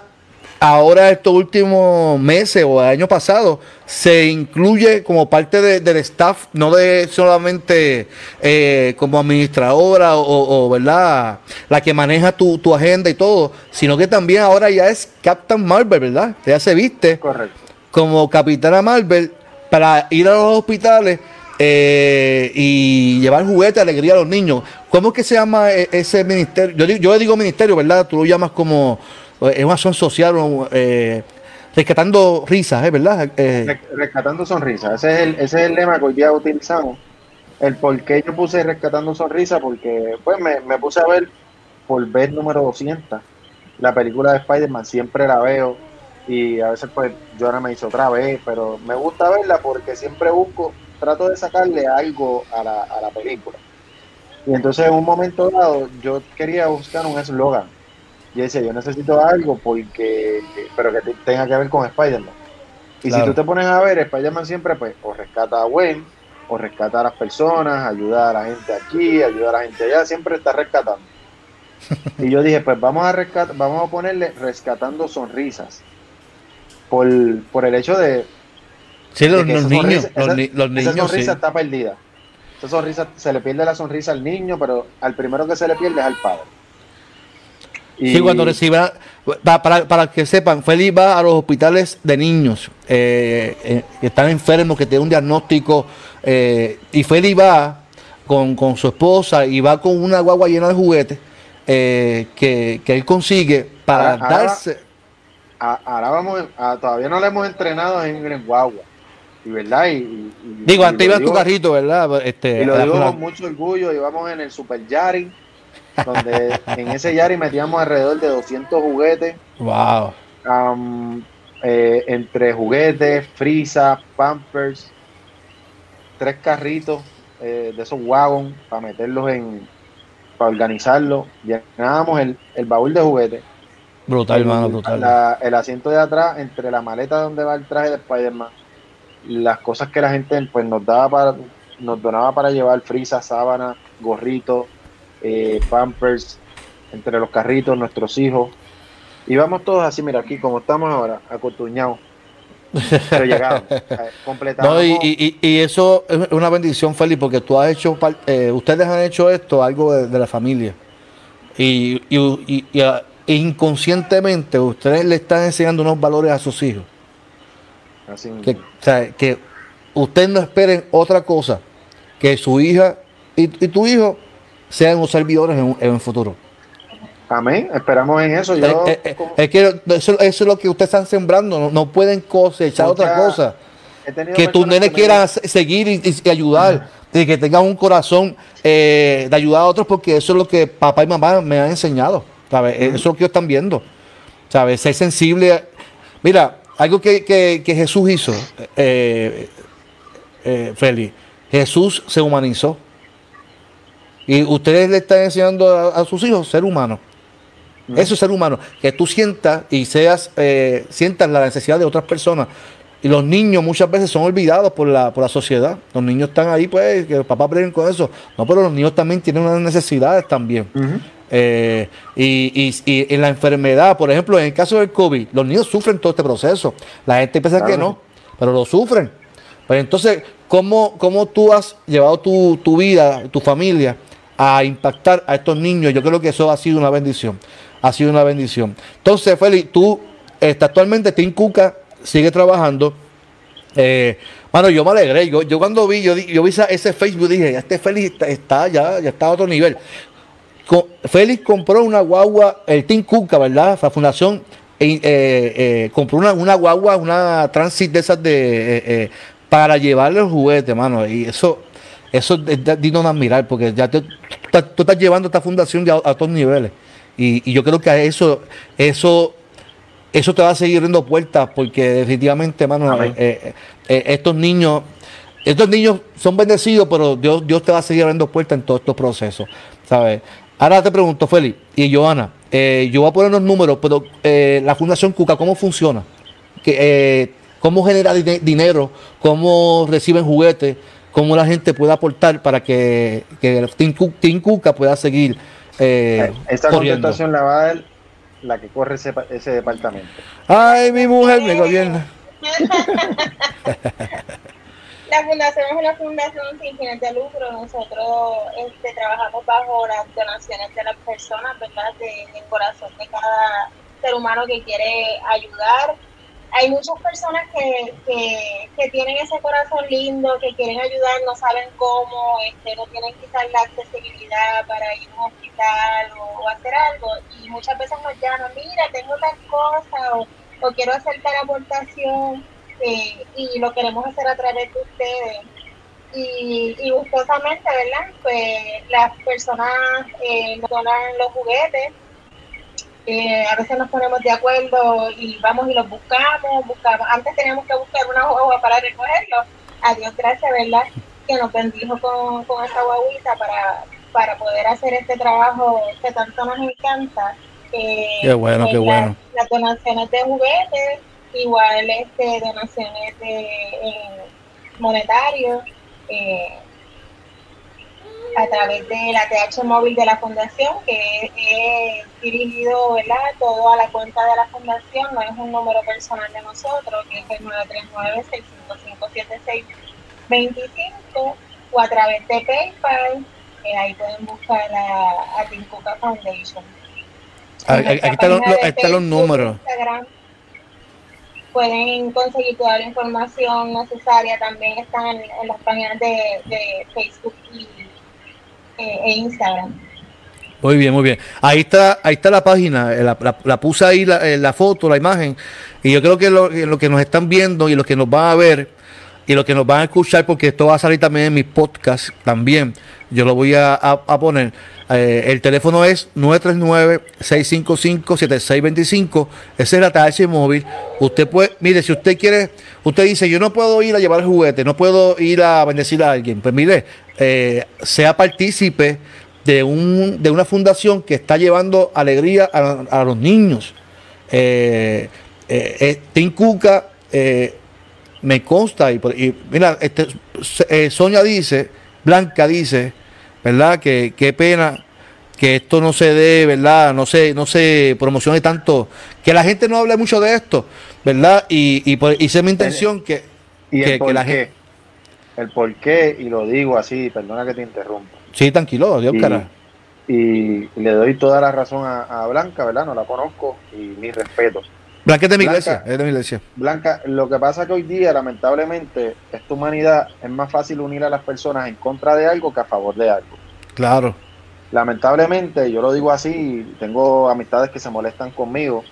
ahora estos últimos meses o el año pasado se incluye como parte del staff, no de solamente eh, como administradora o, verdad la que maneja tu, agenda y todo, sino que también ahora ya es Captain Marvel, ¿verdad? Ya se viste como Capitana Marvel para ir a los hospitales eh, y llevar juguete, alegría a los niños. ¿Cómo es que se llama e, ese ministerio? Yo, yo le digo ministerio, ¿verdad? Tú lo llamas como es una acción social, eh, rescatando risas, ¿eh? ¿verdad? Eh, rescatando sonrisas, ese es, el, ese es el lema que hoy día utilizamos. El por qué yo puse rescatando sonrisas, porque pues me, me puse a ver por vez número 200 la película de Spider-Man, siempre la veo y a veces pues yo ahora me hice otra vez, pero me gusta verla porque siempre busco, trato de sacarle algo a la, a la película. Y entonces en un momento dado yo quería buscar un eslogan yo decía, yo necesito algo porque, pero que tenga que ver con Spider-Man. Y si tú te pones a ver, Spider-Man siempre pues o rescata a Gwen, o rescata a las personas, ayuda a la gente aquí, ayuda a la gente allá, siempre está rescatando. Y yo dije, pues vamos a rescat vamos a ponerle rescatando sonrisas. Por, por el hecho de, Sí, los, de que los esa niños, sonrisa- los, esa- ni- los esa niños, sí. sonrisa está perdida. Esa sonrisa, se le pierde la sonrisa al niño, pero al primero que se le pierde es al padre. Sí, cuando reciba, pa- para, para que sepan, Félix va a los hospitales de niños eh, eh, que están enfermos, que tienen un diagnóstico, eh, y Félix va con, con su esposa y va con una guagua llena de juguetes eh, que, que él consigue para Ahora- ahora- darse. A- ahora vamos, a- todavía no le hemos entrenado en, en guagua. Y verdad, y, y- y- Digo, y antes iba en tu carrito, ¿verdad? Este, Y lo digo con mucho orgullo, íbamos en el Super Yari, donde en ese Yari metíamos alrededor de 200 juguetes, Wow. eh, entre juguetes, frisas, pampers, tres carritos eh, de esos wagon para meterlos en, para organizarlos. Llenábamos el, el baúl de juguetes, Brutal, hermano, brutal. la- el asiento de atrás, entre la maleta donde va el traje de Spider-Man, las cosas que la gente pues nos daba para, nos donaba para llevar frisas, sábanas, gorritos, eh, pampers, entre los carritos, nuestros hijos. Íbamos todos así, mira, aquí como estamos ahora, acotuñados. Pero llegamos, eh, completamos. No, y, y- y- y eso es una bendición, Félix, porque tú has hecho, eh, ustedes han hecho esto, algo de, de la familia. Y, y- y- y, ah, inconscientemente ustedes le están enseñando unos valores a sus hijos. así Que, mismo. o sea, que ustedes no esperen otra cosa que su hija y, y tu hijo sean unos servidores en un, en un futuro. Amén, esperamos en eso. Yo, Eh, eh, eh, como- es que eso, eso es lo que ustedes están sembrando, no, no pueden cosechar otra cosa. que tus nenes quieran se- seguir y, y ayudar, que tengan un corazón eh, de ayudar a otros, porque eso es lo que papá y mamá me han enseñado, ¿sabes? Eso es lo que ellos están viendo, ¿sabes? Ser sensible. Mira, algo que, que- que Jesús hizo, eh, eh, Félix, Jesús se humanizó. Y ustedes le están enseñando a, a sus hijos ser humanos. Eso es ser humano. Que tú sientas y seas, eh, sientas la necesidad de otras personas. Y los niños muchas veces son olvidados por la, por la sociedad. Los niños están ahí, pues, que los papás breguen con eso. No, pero los niños también tienen unas necesidades también. Eh, y, y- y en la enfermedad, por ejemplo, en el caso del COVID, los niños sufren todo este proceso. La gente piensa que no, pero lo sufren. Pues entonces, ¿cómo, cómo tú has llevado tu, tu vida, tu familia, a impactar a estos niños? Yo creo que eso ha sido una bendición. Ha sido una bendición. Entonces, Félix, tú este, actualmente Tim Cuca sigue trabajando. Eh, mano, yo me alegré. Yo, yo cuando vi, yo, yo vi ese Facebook, dije, ya este Félix está, está ya, ya está a otro nivel. Félix compró una guagua, el Team Cuca, ¿verdad? La fundación eh, eh, compró una, una guagua, una transit de esas de eh, para llevarle los juguetes, mano. Y eso, eso es digno de admirar, porque ya te- tú, estás- llevando esta fundación a, a otros niveles. Y, y yo creo que a eso, eso, eso te va a seguir dando puertas, porque definitivamente, mano, Amén. eh, eh, eh, estos niños, estos niños son bendecidos, pero Dios, Dios te va a seguir abriendo puertas en todos estos procesos, ¿sabes? Ahora te pregunto, Félix y Joana, yo voy a poner los números, pero la Fundación Cuca, ¿cómo funciona? Que, ¿Cómo genera dine- dinero? ¿Cómo reciben juguetes? ¿Cómo la gente puede aportar para que, que Team, Cu- Team Cuca pueda seguir eh, Esta corriendo? contestación la va a dar la que corre ese, ese departamento. Ay, mi mujer me gobierna. La fundación es una fundación sin fines de lucro. Nosotros este, trabajamos bajo las donaciones de las personas, ¿verdad? De- del corazón de cada ser humano que quiere ayudar. Hay muchas personas que, que, tienen ese corazón lindo, que quieren ayudar, no saben cómo, este, no tienen quizás la accesibilidad para ir a un hospital o, hacer algo. Y muchas veces nos llaman, mira, tengo tal cosa o, quiero hacer tal aportación eh, y lo queremos hacer a través de ustedes. Y, y gustosamente, ¿verdad? Pues las personas eh, donan los juguetes. Eh, a veces nos ponemos de acuerdo y vamos y los buscamos, buscamos. Antes teníamos que buscar una guagua para recogerlos. A Dios gracias, ¿verdad? Que nos bendijo con, con esa guaguita para, para poder hacer este trabajo que tanto nos encanta. Eh, Qué bueno, qué pues, bueno. las- Las donaciones de juguetes, igual este, donaciones de eh, monetarios. eh, a través de la TH móvil de la fundación, que es, dirigido ¿verdad? todo a la cuenta de la fundación, no es un número personal de nosotros, que es el 939-655-7625, o a través de PayPal, que ahí pueden buscar a, a Tincuca Foundation. Aquí, están los, está los números. Instagram, pueden conseguir toda la información necesaria. También están en, las páginas de, Facebook y, eh, e Instagram. Muy bien, muy bien. Ahí está, ahí está la página, eh, la, puse ahí eh, la, foto, la imagen, y yo creo que lo, lo, que nos están viendo y los que nos van a ver y los que nos van a escuchar, porque esto va a salir también en mis podcasts también, yo lo voy a, poner eh, el teléfono es 939-655-7625. Ese es la TH móvil. Usted puede, mire, si usted quiere, usted dice, yo no puedo ir a llevar juguete, no puedo ir a bendecir a alguien. Pues mire, eh, sea partícipe de, un, de una fundación que está llevando alegría a, los niños. Eh, eh Cuca me consta, y, y mira, este, Sonia dice, Blanca dice, ¿verdad? Que qué pena que esto no se dé, ¿verdad? No se, no se promocione tanto, que la gente no hable mucho de esto, ¿verdad? Y, y, por, y mi intención que, ¿Y el por qué? El por qué, y lo digo así, perdona que te interrumpa. Sí, tranquilo, Dios cara. Y le doy toda la razón a, Blanca, ¿verdad? No la conozco y mi respeto. Blanca es de mi iglesia, es de mi iglesia. Blanca, lo que pasa que hoy día, lamentablemente, esta humanidad es más fácil unir a las personas en contra de algo que a favor de algo. Claro. Lamentablemente, yo lo digo así, tengo amistades que se molestan conmigo.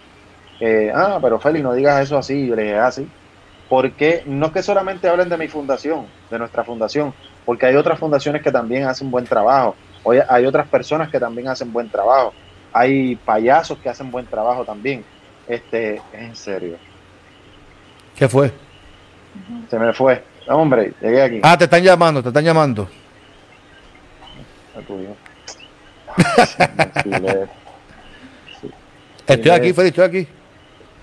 ah, pero Félix, no digas eso así. Yo le dije, así. Ah, porque no es que solamente hablen de mi fundación, de nuestra fundación, porque hay otras fundaciones que también hacen buen trabajo. Hoy hay otras personas que también hacen buen trabajo. Hay payasos que hacen buen trabajo también este, en serio. ¿Qué fue? Se me fue. hombre, llegué aquí. Ah, te están llamando, te están llamando. Estoy aquí, Félix, estoy aquí.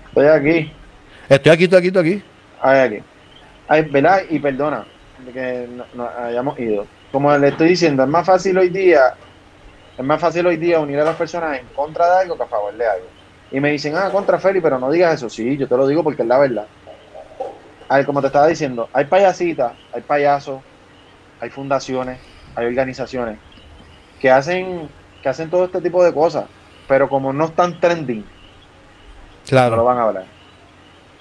Estoy aquí. Estoy aquí, estoy aquí, estoy aquí. Ay, aquí. Ay, ¿verdad? Y perdona que no, hayamos ido. Como le estoy diciendo, es más fácil hoy día, es más fácil hoy día unir a las personas en contra de algo que a favor de algo. Y me dicen, ah, contra Feli, pero no digas eso. Sí, yo te lo digo porque es la verdad. A ver, como te estaba diciendo, hay payasitas, hay payasos, hay fundaciones, hay organizaciones que hacen, que hacen todo este tipo de cosas, pero como no están trending, claro. no lo van a hablar.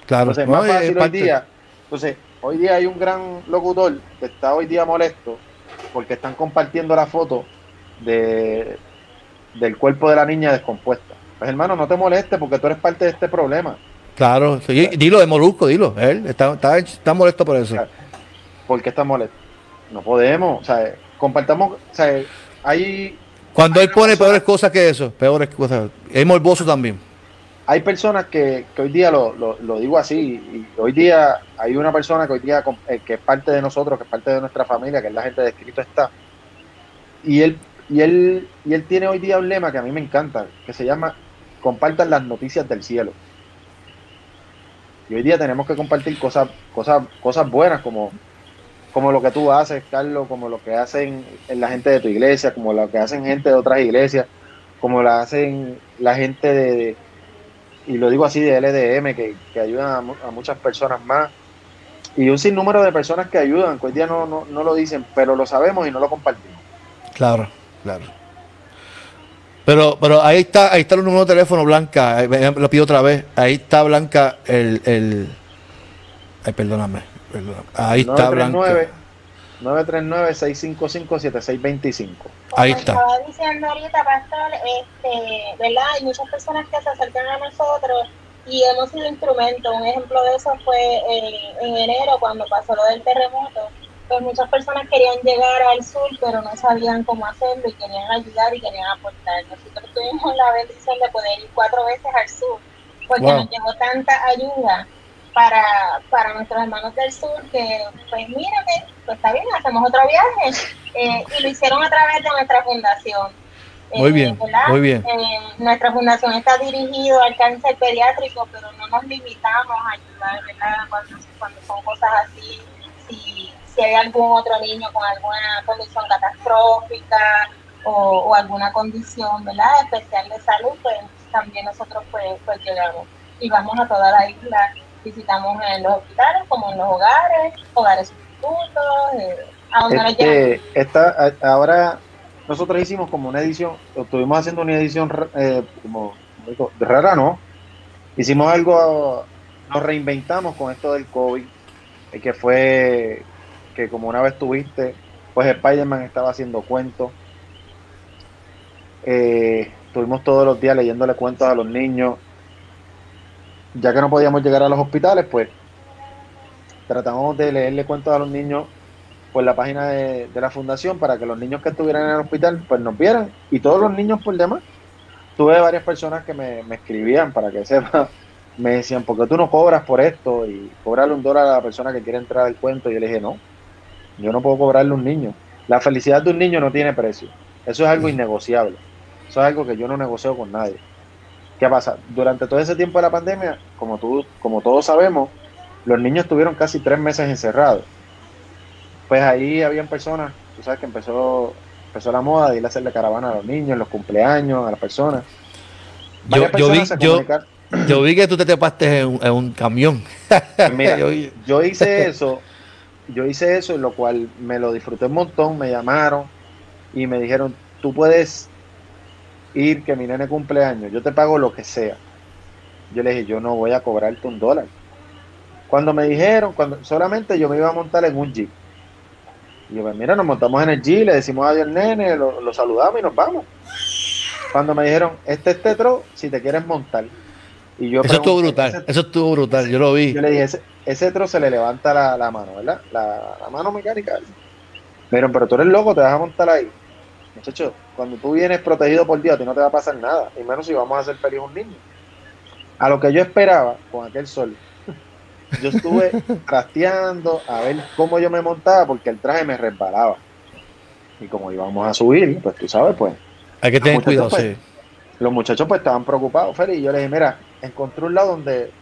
Claro. Entonces, más fácil hoy día. Entonces, hoy día hay un gran locutor que está hoy día molesto porque están compartiendo la foto de, del cuerpo de la niña descompuesta. Pues hermano, no te molestes porque tú eres parte de este problema. Claro, dilo de Molusco, dilo. Él está, está, molesto por eso. ¿Por qué está molesto? No podemos, o sea, compartamos, o sea, hay... Cuando él pone peores cosas que eso, peores cosas, es morboso también. Hay personas que, hoy día, lo, lo, digo así, y hoy día hay una persona que hoy día eh, que es parte de nosotros, que es parte de nuestra familia, que es la gente de escrito está, y él, y él, y él tiene hoy día un lema que a mí me encanta, que se llama compartan las noticias del cielo. Y hoy día tenemos que compartir cosas, cosas, cosas buenas como, como lo que tú haces, Carlos, como lo que hacen la gente de tu iglesia, como lo que hacen gente de otras iglesias, como lo hacen la gente de, y lo digo así, de LDM, que, que ayudan a, muchas personas más. Y un sinnúmero de personas que ayudan, que hoy día no, no, no lo dicen, pero lo sabemos y no lo compartimos. Claro, claro. Pero, pero ahí está, ahí está el número de teléfono Blanca, lo pido otra vez. Ahí está Blanca el, el ay perdóname, ahí está Blanca. 939-655-7625. Ahí está. Estaba diciendo ahorita, Pastor, este, ¿verdad? Hay muchas personas que se acercan a nosotros y hemos sido instrumentos. Un ejemplo de eso fue en enero, cuando pasó lo del terremoto pues muchas personas querían llegar al sur, pero no sabían cómo hacerlo y querían ayudar y querían aportar. Nosotros tuvimos la bendición de poder ir cuatro veces al sur, porque nos llegó tanta ayuda para, para nuestros hermanos del sur que, pues mírate, pues está bien, hacemos otro viaje. Eh, y lo hicieron a través de nuestra fundación. Muy bien, eh, muy bien. Eh, nuestra fundación está dirigida al cáncer pediátrico, pero no nos limitamos a ayudar, ¿verdad? Cuando, cuando son cosas así, si si hay algún otro niño con alguna condición catastrófica o, alguna condición ¿verdad? especial de salud, pues también nosotros pues, pues llegamos y vamos a toda la isla, visitamos en los hospitales como en los hogares, hogares sustitutos, eh, a donde este, ahora nosotros hicimos como una edición, estuvimos haciendo una edición eh, como rara, ¿no? Hicimos algo, nos reinventamos con esto del COVID, que fue que como una vez tuviste, pues Spider-Man estaba haciendo cuentos. Eh, estuvimos todos los días leyéndole cuentos a los niños. Ya que no podíamos llegar a los hospitales, pues tratamos de leerle cuentos a los niños por la página de, la fundación para que los niños que estuvieran en el hospital pues nos vieran y todos los niños por demás. Tuve varias personas que me, escribían para que sepa, me decían, ¿por qué tú no cobras por esto? Y cobrarle un dólar a la persona que quiere entrar al cuento. Y yo le dije, no, yo no puedo cobrarle a un niño. La felicidad de un niño no tiene precio. Eso es algo innegociable. Eso es algo que yo no negocio con nadie. ¿Qué pasa? Durante todo ese tiempo de la pandemia, como, tú, como todos sabemos, los niños estuvieron casi tres meses encerrados. Pues ahí habían personas, tú sabes que empezó, empezó la moda de ir a hacerle caravana a los niños, los cumpleaños, a las personas. Yo, vi, que tú te tapaste en, un camión. Mira, yo hice eso yo hice eso, lo cual me lo disfruté un montón, me llamaron y me dijeron, tú puedes ir que mi nene cumpleaños, yo te pago lo que sea. Yo le dije, yo no voy a cobrarte un dólar. Cuando me dijeron, cuando solamente yo me iba a montar en un jeep. Y yo, pues mira, nos montamos en el jeep, le decimos adiós al nene, lo, saludamos y nos vamos. Cuando me dijeron, este es Tetro, si te quieres montar. Y yo eso estuvo brutal, eso estuvo brutal, yo lo vi. Yo le dije, ese tro se le levanta la, mano, ¿verdad? La, mano mecánica. Pero, pero tú eres loco, te vas a montar ahí. Muchachos, cuando tú vienes protegido por Dios, a ti no te va a pasar nada, y menos si vamos a hacer feliz un niño. A lo que yo esperaba con aquel sol, yo estuve trasteando a ver cómo yo me montaba porque el traje me resbalaba. Y como íbamos a subir, pues tú sabes, pues. Hay que tener cuidado, pues, sí. Los muchachos pues estaban preocupados, Feli, y yo les dije, mira, encontré un lado donde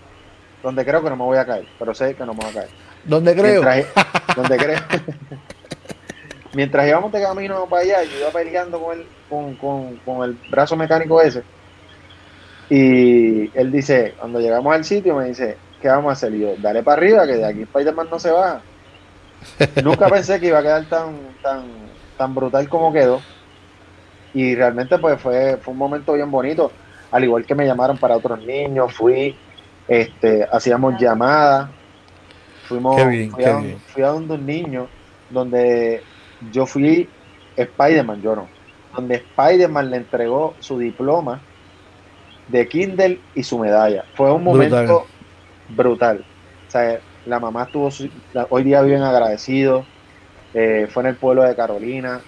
donde creo que no me voy a caer, pero sé que no me voy a caer. ¿Dónde creo? Mientras, donde creo. Mientras íbamos de camino para allá, yo iba peleando con el, con, con, el brazo mecánico ese. Y él dice, cuando llegamos al sitio, me dice, ¿qué vamos a hacer? Y yo, dale para arriba, que de aquí Spider-Man no se va. Nunca pensé que iba a quedar tan, tan, tan brutal como quedó. Y realmente pues fue, fue un momento bien bonito. Al igual que me llamaron para otros niños, fui, este, hacíamos llamadas, fuimos, fui, a, donde un niño, donde yo fui Spider-Man, yo no, donde Spider-Man le entregó su diploma de Kindle y su medalla. Fue un momento brutal. O sea, la mamá estuvo, hoy día bien agradecido, eh, fue en el pueblo de Carolina.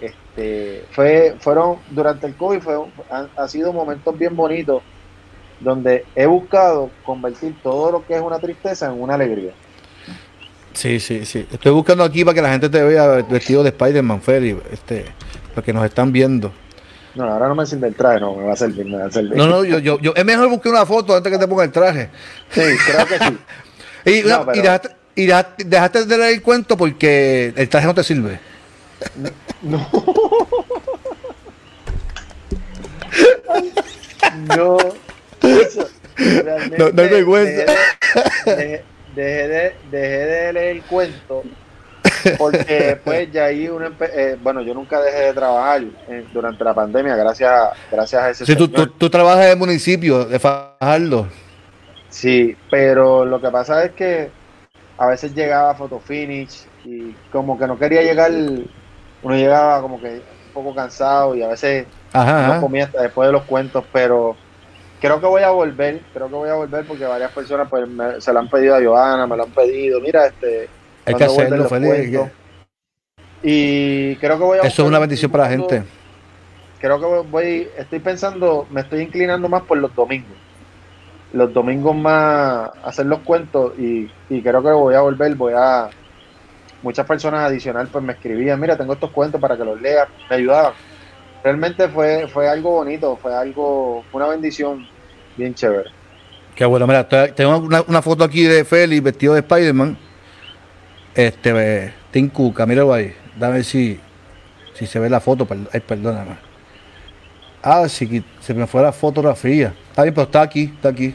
Este, fue, fueron, durante el COVID, fue, ha sido momentos bien bonitos donde he buscado convertir todo lo que es una tristeza en una alegría. Sí, sí, sí. Estoy buscando aquí para que la gente te vea vestido de Spider-Man, Feli, este, los que nos están viendo. No, ahora no me sirve el traje, no, me va a servir, me va a servir. No, no, yo, yo, yo, es mejor buscar una foto antes que te ponga el traje. Sí, creo que sí. y, dejaste, y dejaste, de leer el cuento porque el traje no te sirve. No. no. no, no hay vergüenza. Dejé, de, dejé de leer el cuento porque pues ya ahí uno eh, bueno yo nunca dejé de trabajar eh, durante la pandemia gracias gracias a ese sí, tú, tú, trabajas en el municipio de Fajardo. Sí pero lo que pasa es que a veces llegaba Photo Finish y como que no quería llegar uno llegaba como que un poco cansado y a veces no comía hasta después de los cuentos pero creo que voy a volver, creo que voy a volver porque varias personas pues se lo han pedido a Joana, me lo han pedido, mira, este... Hay que hacerlo, feliz. Y creo que voy a... Eso es una bendición para la gente. Creo que voy, estoy pensando, me estoy inclinando más por los domingos. Los domingos más hacer los cuentos y, y creo que voy a volver, voy a... Muchas personas adicional pues me escribían, mira, tengo estos cuentos para que los leas, me ayudaban realmente fue, fue algo bonito, fue algo, una bendición bien chévere. Qué bueno, mira, tengo una, foto aquí de Félix vestido de Spider-Man. Este, Tim Cuca, míralo ahí. Dame si, si se ve la foto. Ay, perdóname. Ah, sí, se me fue la fotografía. Está bien, pero está aquí, está aquí.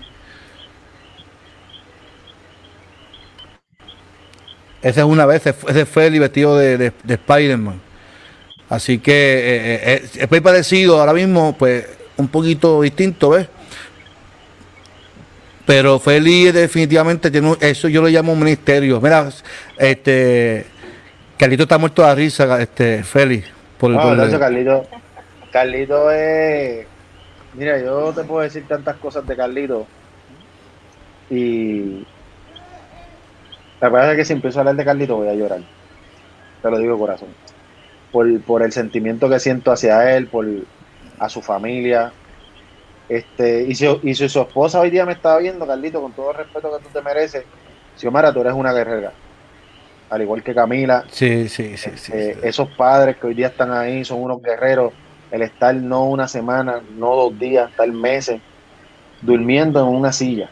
Ese es una vez, ese fue el divertido de, de, Spider-Man. Así que eh, eh, es muy parecido ahora mismo, pues un poquito distinto, ¿ves? Pero Feli definitivamente tiene eso yo lo llamo un ministerio. Mira, este Carlito está muerto de risa, este Feli. Por, no, por Carlito, Carlito es mira, yo te puedo decir tantas cosas de Carlito y la verdad es que si empiezo a hablar de Carlito voy a llorar. Te lo digo corazón. Por, por el sentimiento que siento hacia él, por a su familia, este, y, si, y si su esposa hoy día me estaba viendo, Carlito, con todo el respeto que tú te mereces, Xiomara, tú eres una guerrera. Al igual que Camila. Sí, sí, sí, este, Esos padres que hoy día están ahí son unos guerreros. El estar no una semana, no dos días, estar meses durmiendo en una silla.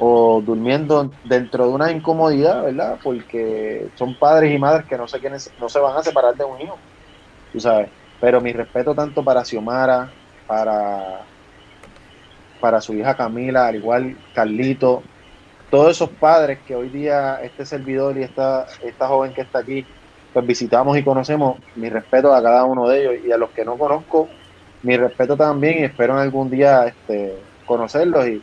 O durmiendo dentro de una incomodidad, ¿verdad? Porque son padres y madres que no se, quieren, no se van a separar de un hijo. Tú sabes. Pero mi respeto tanto para Xiomara, para, para su hija Camila, al igual Carlito, todos esos padres que hoy día este servidor y esta, esta joven que está aquí, pues visitamos y conocemos, mi respeto a cada uno de ellos y a los que no conozco, mi respeto también y espero en algún día este, conocerlos y,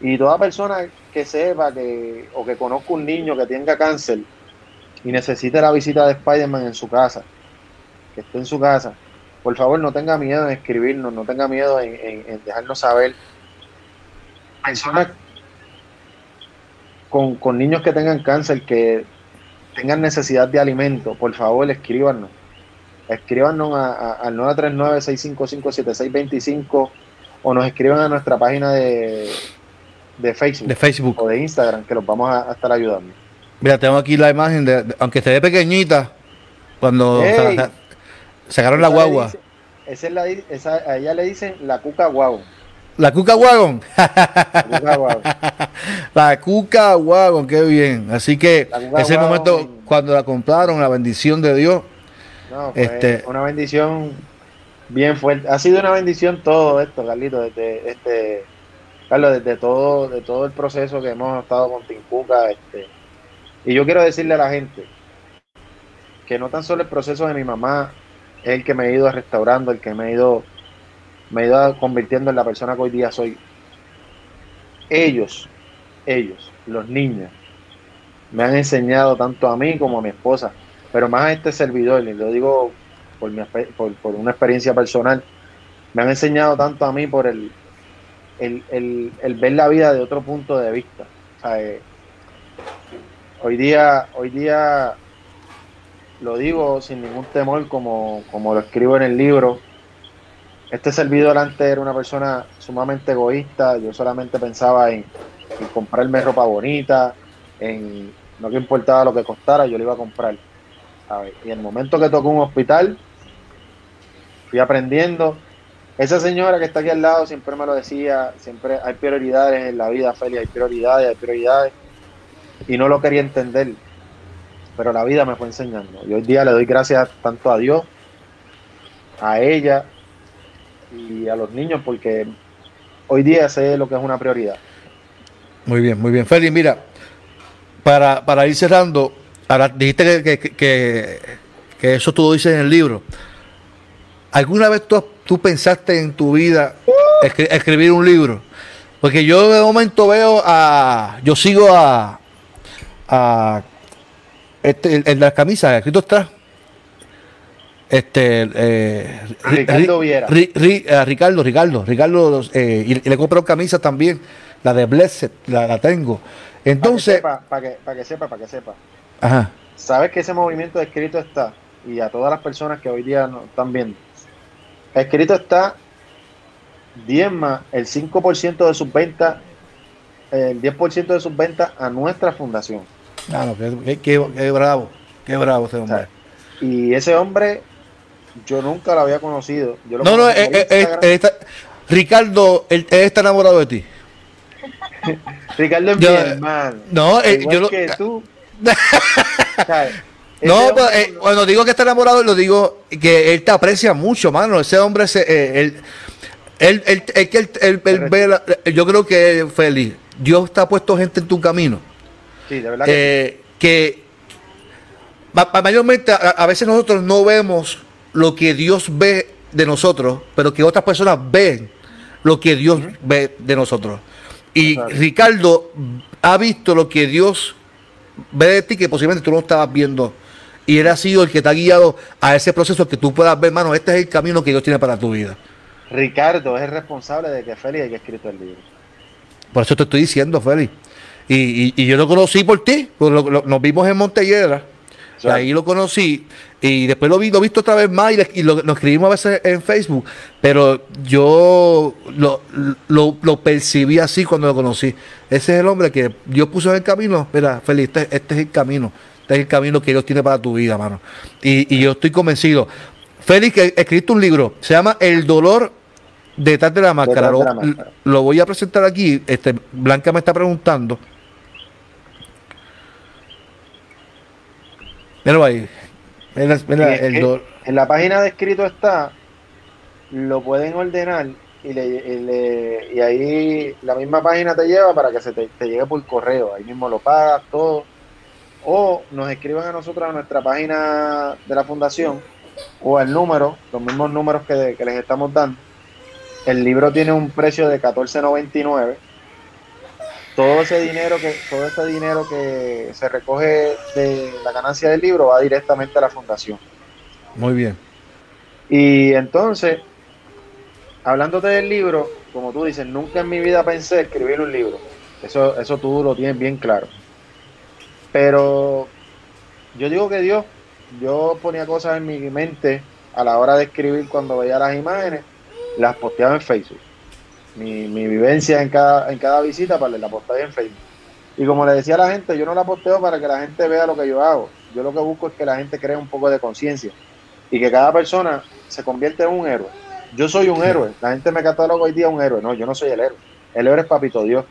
y toda persona que sepa que o que conozca un niño que tenga cáncer y necesite la visita de Spider-Man en su casa, que esté en su casa, por favor no tenga miedo en escribirnos, no tenga miedo en, dejarnos saber. Personas con, con, niños que tengan cáncer, que tengan necesidad de alimento, por favor escríbanos. Escríbanos al 939-655-7625 o nos escriban a nuestra página de, de, Facebook, de Facebook o de Instagram, que los vamos a, estar ayudando. Mira, tengo aquí la imagen de, aunque se ve pequeñita, cuando Sacaron la guagua. esa es la, esa, a ella le dicen la cuca guagua. La cuca wagon. La cuca wagon. qué bien. Así que ese momento cuando la compraron, la bendición de Dios. No, este, una bendición bien fuerte. Ha sido una bendición todo esto, Carlito, desde este Carlos, desde todo, de todo el proceso que hemos estado con Tincuca, este, y yo quiero decirle a la gente que no tan solo el proceso de mi mamá es el que me ha ido restaurando, el que me ha ido, me ha ido convirtiendo en la persona que hoy día soy. Ellos, ellos, los niños, me han enseñado tanto a mí como a mi esposa, pero más a este servidor, y lo digo por, mi, por, una experiencia personal, me han enseñado tanto a mí por el, el, el, ver la vida de otro punto de vista. Eh, hoy día, hoy día lo digo sin ningún temor como, como lo escribo en el libro. Este servidor antes era una persona sumamente egoísta, yo solamente pensaba en, comprarme ropa bonita, en no que importaba lo que costara, yo lo iba a comprar. Y en el momento que tocó un hospital, fui aprendiendo. Esa señora que está aquí al lado siempre me lo decía, siempre hay prioridades en la vida, Feli, hay prioridades, hay prioridades. Y no lo quería entender pero la vida me fue enseñando. Y hoy día le doy gracias tanto a Dios, a ella y a los niños, porque hoy día sé lo que es una prioridad. Muy bien, muy bien. Félix, mira, para, para ir cerrando, ahora dijiste que, que, eso tú dices en el libro. ¿Alguna vez tú, tú pensaste en tu vida escribir un libro? Porque yo de momento veo a. Yo sigo a este, en la camisa, escrito está. Este, eh, Ricardo Viera. Ricardo, Ricardo, Ricardo, eh, y, le compré camisa también, la de Blessed, la, tengo. Entonces. Para que, sepa, para que sepa, para que sepa. Ajá. Sabes que ese movimiento escrito está, y a todas las personas que hoy día nos están viendo, escrito está diezma el 5% de sus ventas, el 10% de sus ventas a nuestra fundación. Claro, qué, bravo, qué bravo ese hombre. y ese hombre, yo nunca lo había conocido. Yo no, no, eh, eh, eh, Ricardo, él, está enamorado de ti. Ricardo es mi hermano. No, yo lo, que tú. no, pues, eh, cuando digo que está enamorado, lo digo que él te aprecia mucho, mano. Ese hombre, ese, eh, él, él, él, él, yo creo que feliz. Dios está puesto gente en tu camino. Sí, de verdad que, que mayormente a, veces nosotros no vemos lo que Dios ve de nosotros, pero que otras personas ven lo que Dios ve de nosotros. Y Ricardo ha visto lo que Dios ve de ti que posiblemente tú no estabas viendo. Y él ha sido el que te ha guiado a ese proceso que tú puedas ver, hermano, este es el camino que Dios tiene para tu vida. Ricardo es el responsable de que Félix haya escrito el libro. Por eso te estoy diciendo, Félix. Y, yo lo conocí por ti, nos vimos en Montelledra. Ahí lo conocí y después lo vi, lo he visto otra vez más y, lo, escribimos a veces en Facebook, pero yo lo, lo, percibí así cuando lo conocí. Ese es el hombre que Dios puso en el camino. Mira, Félix, este, este, es el camino. Este es el camino que Dios tiene para tu vida, mano. Y, y yo estoy convencido. Félix, que escrito un libro, se llama El dolor detrás de la máscara. Lo, voy a presentar aquí. Este, Blanca me está preguntando. Míralo ahí. en la página de escrito está, lo pueden ordenar y, le, y ahí la misma página te lleva para que se te, llegue por correo. Ahí mismo lo pagas, todo. O nos escriban a nosotros a nuestra página de la fundación o el número, los mismos números que, que les estamos dando el libro tiene un precio de 14.99. Todo ese dinero que todo ese dinero que se recoge de la ganancia del libro va directamente a la fundación. Muy bien. Y entonces, hablándote del libro, como tú dices, nunca en mi vida pensé escribir un libro. Eso, eso tú lo tienes bien claro. Pero yo digo que Dios, yo ponía cosas en mi mente a la hora de escribir cuando veía las imágenes las posteaba en Facebook. Mi, vivencia en cada, en cada visita para pues, la posteaba en Facebook. Y como le decía a la gente, yo no la posteo para que la gente vea lo que yo hago. Yo lo que busco es que la gente cree un poco de conciencia y que cada persona se convierta en un héroe. Yo soy un héroe. La gente me cataloga hoy día un héroe. No, yo no soy el héroe. El héroe es Papito Dios.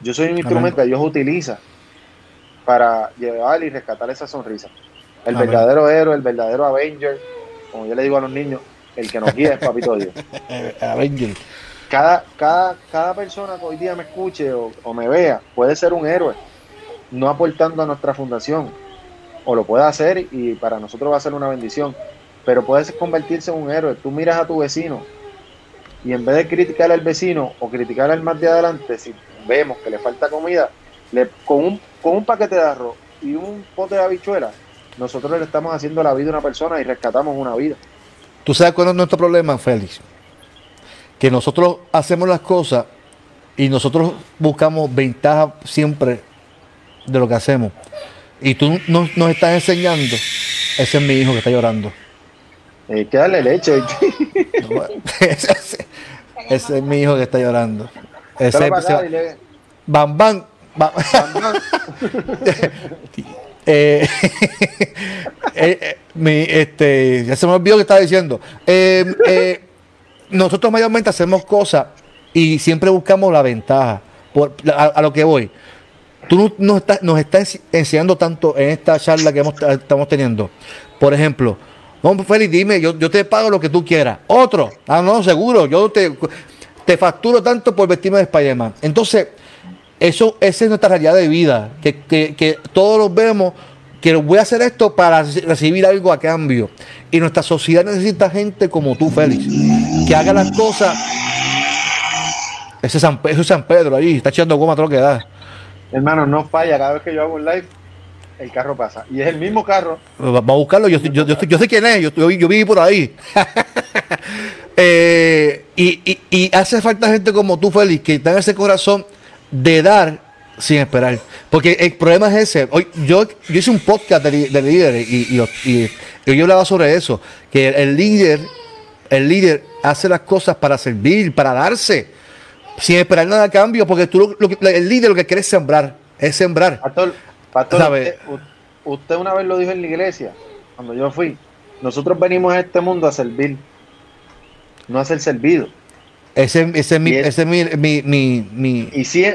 Yo soy un instrumento que Dios utiliza para llevar y rescatar esa sonrisa. El verdadero héroe, el verdadero Avenger, como yo le digo a los niños, el que nos guía es Papito Dios. cada, cada, cada persona que hoy día me escuche o, me vea puede ser un héroe, no aportando a nuestra fundación. O lo puede hacer y para nosotros va a ser una bendición. Pero puede convertirse en un héroe. Tú miras a tu vecino y en vez de criticar al vecino o criticar al más de adelante, si vemos que le falta comida, le, con, un, con un paquete de arroz y un pote de habichuelas, nosotros le estamos haciendo la vida a una persona y rescatamos una vida. ¿Tú sabes cuál es nuestro problema, Félix? Que nosotros hacemos las cosas y nosotros buscamos ventaja siempre de lo que hacemos. Y tú nos, estás enseñando, ese es mi hijo que está llorando. Que darle leche. ese, es mi hijo que está llorando. Ese, bam, bam, bam. Eh, eh, eh, este, ya se me olvidó que estaba diciendo. Nosotros mayormente hacemos cosas y siempre buscamos la ventaja. Por, a, lo que voy. Tú nos estás, nos estás enseñando tanto en esta charla que estamos teniendo. Por ejemplo, vamos, Félix, dime, yo, yo te pago lo que tú quieras. Otro, ah, no, seguro, yo te, te facturo tanto por vestirme de Spider-Man. Entonces, eso, esa es nuestra realidad de vida, que, todos los vemos que voy a hacer esto para recibir algo a cambio. Y nuestra sociedad necesita gente como tú, Félix, que haga las cosas. Ese San, eso es San Pedro ahí, está echando goma todo lo que da. Hermano, no falla, cada vez que yo hago un live, el carro pasa. Y es el mismo carro. Vamos a buscarlo, yo, yo, sé quién es, yo, yo, viví por ahí. Eh, y, y hace falta gente como tú, Félix, que tenga ese corazón de dar sin esperar. Porque el problema es ese. Hoy, yo, yo hice un podcast de, líderes y, y, yo hablaba sobre eso. Que el líder, el líder hace las cosas para servir, para darse, sin esperar nada a cambio. Porque tú el líder lo que quiere es sembrar, es sembrar. Pastor, usted, una vez lo dijo en la iglesia, cuando yo fui. Nosotros venimos a este mundo a servir, no a ser servido. Ese, ese, es mi, ese mi, mi, mi,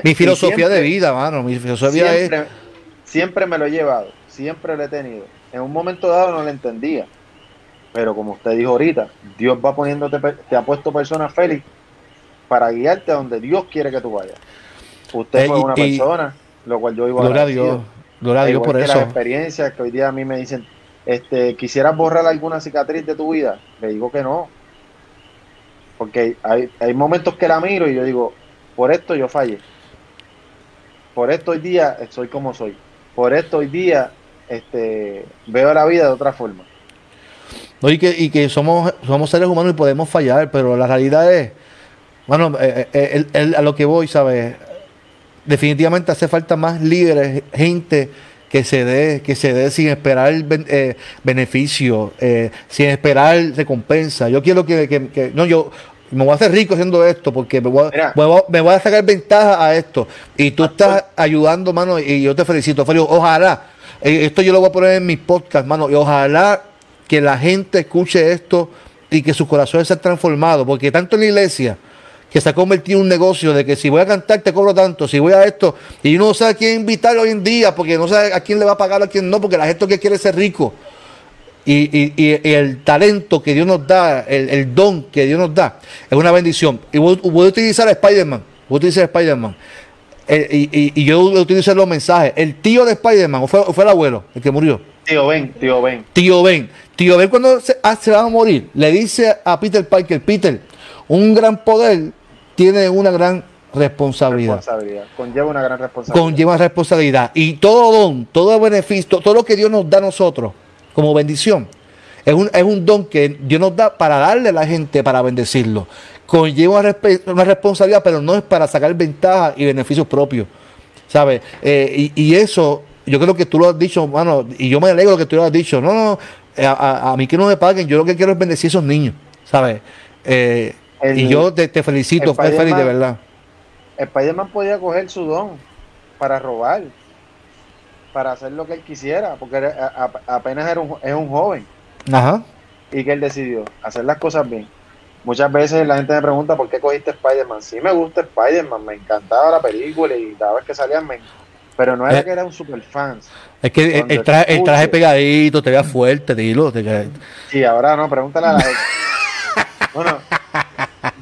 mi, filosofía de vida, mano. Mi filosofía siempre, siempre me lo he llevado, siempre lo he tenido. En un momento dado no lo entendía, pero como usted dijo ahorita, Dios va poniéndote, te ha puesto personas feliz para guiarte a donde Dios quiere que tú vayas. Usted Eh, fue una y- persona, lo cual yo iba a Dios. Gloria a Dios por Las eso. experiencias que hoy día a mí me dicen, este, ¿quisieras borrar alguna cicatriz de tu vida? Le digo que no. Porque hay, hay momentos que la miro y yo digo, por esto yo fallé. Por esto hoy día soy como soy. Por esto hoy día este, veo la vida de otra forma. No, y que, y que somos, somos seres humanos y podemos fallar, pero la realidad es, bueno, eh, eh, el- el- a lo que voy, ¿sabes? Definitivamente hace falta más líderes, gente que se dé, que se dé sin esperar ben- eh, beneficio, eh, sin esperar recompensa. Yo quiero que, que- que- no, yo me voy a hacer rico haciendo esto porque me voy, a, me voy a- me voy a sacar ventaja a esto. Y tú estás ayudando, mano, y yo te felicito, Félix. Ojalá, eh, esto yo lo voy a poner en mis podcasts, mano, y ojalá que la gente escuche esto y que sus corazones sean transformados, porque tanto en la iglesia, que se ha convertido en un negocio de que si voy a cantar te cobro tanto, si voy a esto, y uno no sabe a quién invitar hoy en día, porque no sabe a quién le va a pagar, a quién no, porque la gente que quiere ser rico. Y, y- el talento que Dios nos da, el, el don que Dios nos da, es una bendición. Y voy, voy a utilizar a Spider-Man, voy a utilizar a Spider-Man. Y, y- yo utilizo los mensajes. El tío de Spider-Man, o fue, fue el abuelo, el que murió. Tío, ven, tío, ven. Tío Ben, tío Ben cuando se, ah, se va a morir, le dice a Peter Parker, Peter, un gran poder tiene una gran responsabilidad. Responsabilidad. Conlleva una gran responsabilidad. Conlleva responsabilidad. Y todo don, todo beneficio, todo lo que Dios nos da a nosotros como bendición, es un, es un don que Dios nos da para darle a la gente, para bendecirlo. Conlleva una, responsabilidad, pero no es para sacar ventaja y beneficios propios. ¿Sabes? Eh, y, y eso, yo creo que tú lo has dicho, mano, y yo me alegro que tú lo has dicho. No, no, a, a- a mí que no me paguen, yo lo que quiero es bendecir a esos niños, ¿sabes? Eh, El- y yo te, te felicito, el fue feliz de verdad. Spider-Man podía coger su don para robar, para hacer lo que él quisiera, porque era- a- apenas era un, es un joven. Ajá. y que él decidió hacer las cosas bien. Muchas veces la gente me pregunta por qué cogiste Spider-Man. Sí me gusta Spider-Man, me encantaba la película y cada vez que salían me... Pero no era Eh. que era un super fan. Es que el, traje, el traje pegadito, te veas fuerte, dilo. te Sí, ahora no, pregúntale a la gente. Bueno,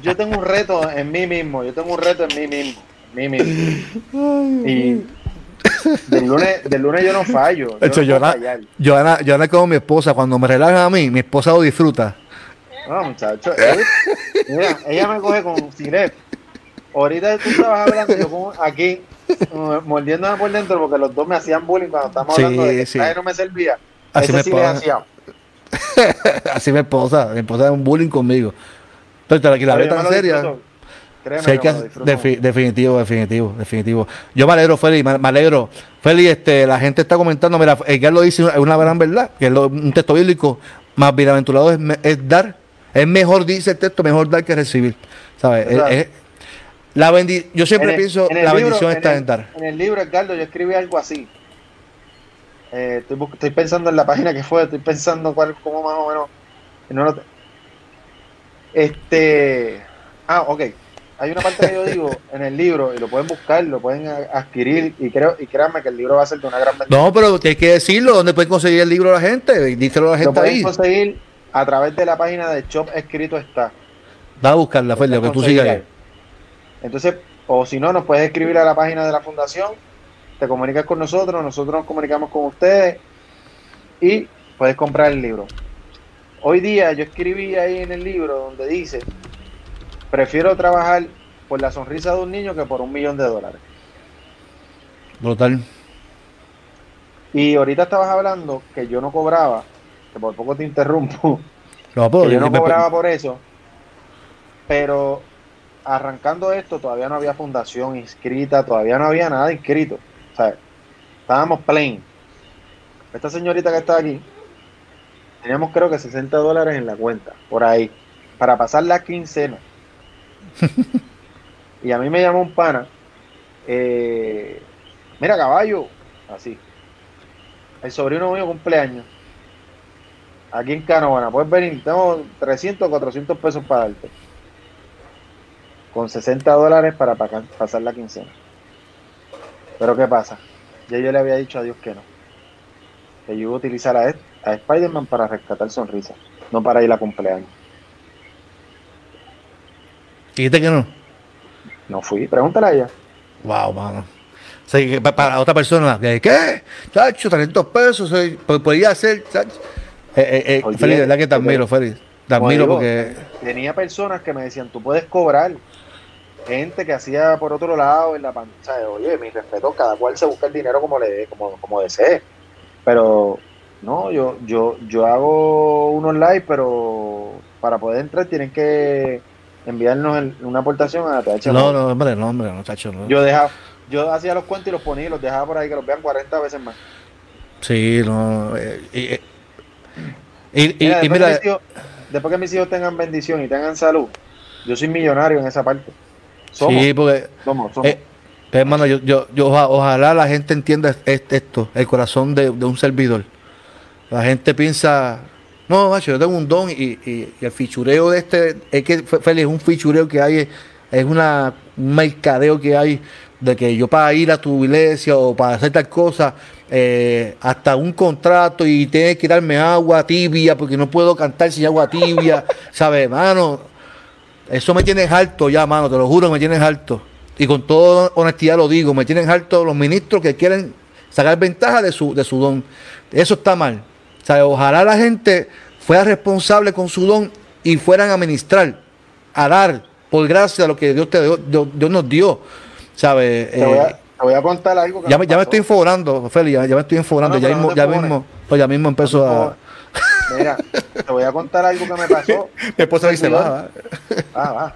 yo tengo un reto en mí mismo, yo tengo un reto en mí mismo, en mí mismo. Y del lunes, del lunes yo no fallo. De hecho, yo no fallar. Joana, Joana es como mi esposa. Cuando me relaja a mí, mi esposa lo disfruta. No, muchacho. él- mira, ella me coge con siret. Ahorita tú estabas hablando, yo como aquí, mordiéndome por dentro, porque los dos me hacían bullying cuando estábamos Sí, hablando de que sí. no me servía. Así Ese me sí le hacía. Así mi esposa. Mi esposa es un bullying conmigo. Entonces, la, la tan seria. hay que defi- definitivo, definitivo, definitivo. Yo me alegro, Félix, me, me alegro. Félix, este, la gente está comentando, mira, Edgar lo dice, es una gran verdad, que es lo- un texto bíblico, más bienaventurado es, dar, es mejor, dice el texto, mejor dar que recibir. ¿Sabes? Es- Exacto. es- la bendi yo siempre En el- pienso, en la libro- bendición en está el- en dar. En el libro, Edgardo, yo escribí algo así. Eh, estoy, pensando en la página que fue, estoy pensando cuál, cómo más o menos. no lo te- Este. Ah, ok. Hay una parte que yo digo en el libro y lo pueden buscar, lo pueden adquirir y creo y créanme que el libro va a ser de una gran bendición. No, pero tienes que decirlo, ¿dónde pueden conseguir el libro la gente? Díselo a la lo gente pueden ahí. conseguir a través de la página de Shop Escrito Está. Da a buscarla, Félix, que tú sigas ahí. Entonces, o si no, nos puedes escribir a la página de la fundación, te comunicas con nosotros, nosotros nos comunicamos con ustedes y puedes comprar el libro. Hoy día yo escribí ahí en el libro donde dice, prefiero trabajar por la sonrisa de un niño que por un millón de dólares. Brutal. Y ahorita estabas hablando que yo no cobraba, que por poco te interrumpo, No, que yo no cobraba por eso, pero arrancando esto todavía no había fundación inscrita, todavía no había nada inscrito. O sea, estábamos plain. Esta señorita que está aquí, teníamos creo que 60 dólares en la cuenta, por ahí, para pasar la quincena. y a mí me llamó un pana, eh, mira caballo, así. El sobrino mío cumpleaños aquí en Canovana, puedes venir, tengo 300 o 400 pesos para darte. Con 60 dólares para pa- pasar la quincena. Pero ¿qué pasa? ya yo le había dicho a Dios que no. Que yo iba a utilizar a, a Spider-Man para rescatar sonrisa, no para ir a cumpleaños. Dijiste que no. No fui, pregúntale a ella. Wow, mano. O sea, que pa- para otra persona, ¿qué? Chacho, 300 pesos, pues, podía hacer, chacho. Eh, eh, eh, Félix, verdad que te admiro, Félix. Te admiro porque. Tenía personas que me decían, tú puedes cobrar. Gente que hacía por otro lado en la pantalla. Oye, mi respeto, cada cual se busca el dinero como le como, como desee. Pero no, yo, yo, yo hago unos live, pero para poder entrar tienen que enviarnos el- una aportación a TH. No, no, hombre, no, hombre, no, chacho, no. Yo dejaba, yo hacía los cuentos y los ponía y los dejaba por ahí que los vean 40 veces más. Sí, no. eh, y, eh, y, y- Mira, y después, mira, que mis hijos, después que mis hijos tengan bendición y tengan salud, yo soy millonario en esa parte. Somos, sí, porque. somos, somos. eh, pero, hermano, yo, yo, yo oja- ojalá la gente entienda est- esto, el corazón de, de un servidor. La gente piensa, no, macho, yo tengo un don y, y- el fichureo de este, es que Félix, es un fichureo que hay, es una, un mercadeo que hay de que yo para ir a tu iglesia o para hacer tal cosa, eh, hasta un contrato y tienes que darme agua tibia porque no puedo cantar sin agua tibia, ¿sabes, hermano? Eso me tienes harto ya, mano, te lo juro, me tienes harto. Y con toda honestidad lo digo, me tienen harto los ministros que quieren sacar ventaja de su, de su don. Eso está mal. O sea, ojalá la gente fuera responsable con su don y fueran a ministrar, a dar, por gracia, lo que Dios, te dio- Dios, Dios nos dio. ¿Sabes? te, voy a, Eh, te voy a contar algo que ya, me, ya me pasó. estoy informando, Feli, ya, ya me estoy informando. No, no, ya, mismo, no ya, mismo, pues ya mismo empezó a... Mira, te voy a contar algo que me pasó. Mi esposa dice, va, Ah, va.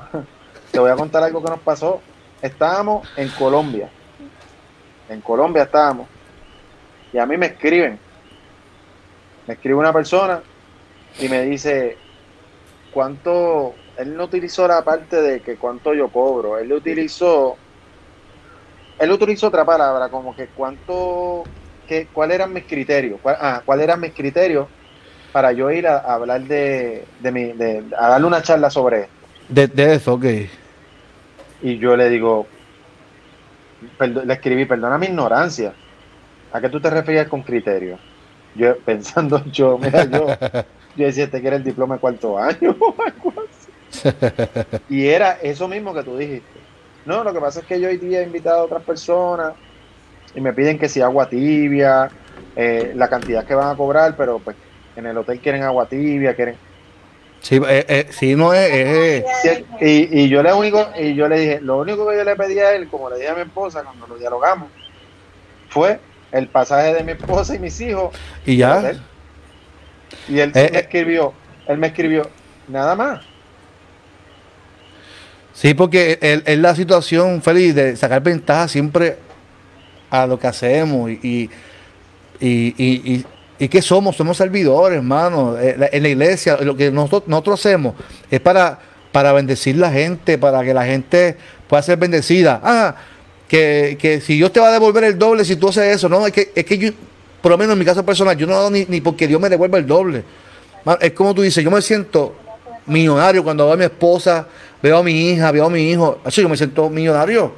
Te voy a contar algo que nos pasó. Estábamos en Colombia. En Colombia estábamos. Y a mí me escriben. Me escribe una persona y me dice, ¿cuánto? Él no utilizó la parte de que cuánto yo cobro. Él utilizó, él utilizó otra palabra, como que cuánto, que, cuáles eran mis criterios. Cuál, ah, cuáles eran mis criterios para yo ir a, a hablar de, de mi, de, a darle una charla sobre esto. de, de eso, ok. Y yo le digo, le escribí, perdona mi ignorancia. ¿A qué tú te referías con criterio? Yo pensando, yo, mira, yo, yo decía, este que era el diploma de cuarto año o algo así. Y era eso mismo que tú dijiste. No, lo que pasa es que yo hoy día he invitado a otras personas y me piden que si agua tibia, eh, la cantidad que van a cobrar, pero pues en el hotel quieren agua tibia, quieren Sí, eh, eh, sí, no es... Sí, y, y yo le único, y yo le dije, lo único que yo le pedí a él, como le dije a mi esposa cuando lo dialogamos, fue el pasaje de mi esposa y mis hijos. y ya. Y él Eh, me eh. escribió, él me escribió, nada más. Sí, porque es la situación, Félix, de sacar ventaja siempre a lo que hacemos y, y, y, y, que somos, somos servidores, hermano. Eh, En la iglesia, lo que nosotros, nosotros hacemos es para, para bendecir la gente, para que la gente pueda ser bendecida. Ah, que, que si Dios te va a devolver el doble si tú haces eso, no, es que, es que yo, por lo menos en mi caso personal, yo no hago ni, ni porque Dios me devuelva el doble. Es como tú dices, yo me siento millonario cuando veo a mi esposa, veo a mi hija, veo a mi hijo. Así yo me siento millonario.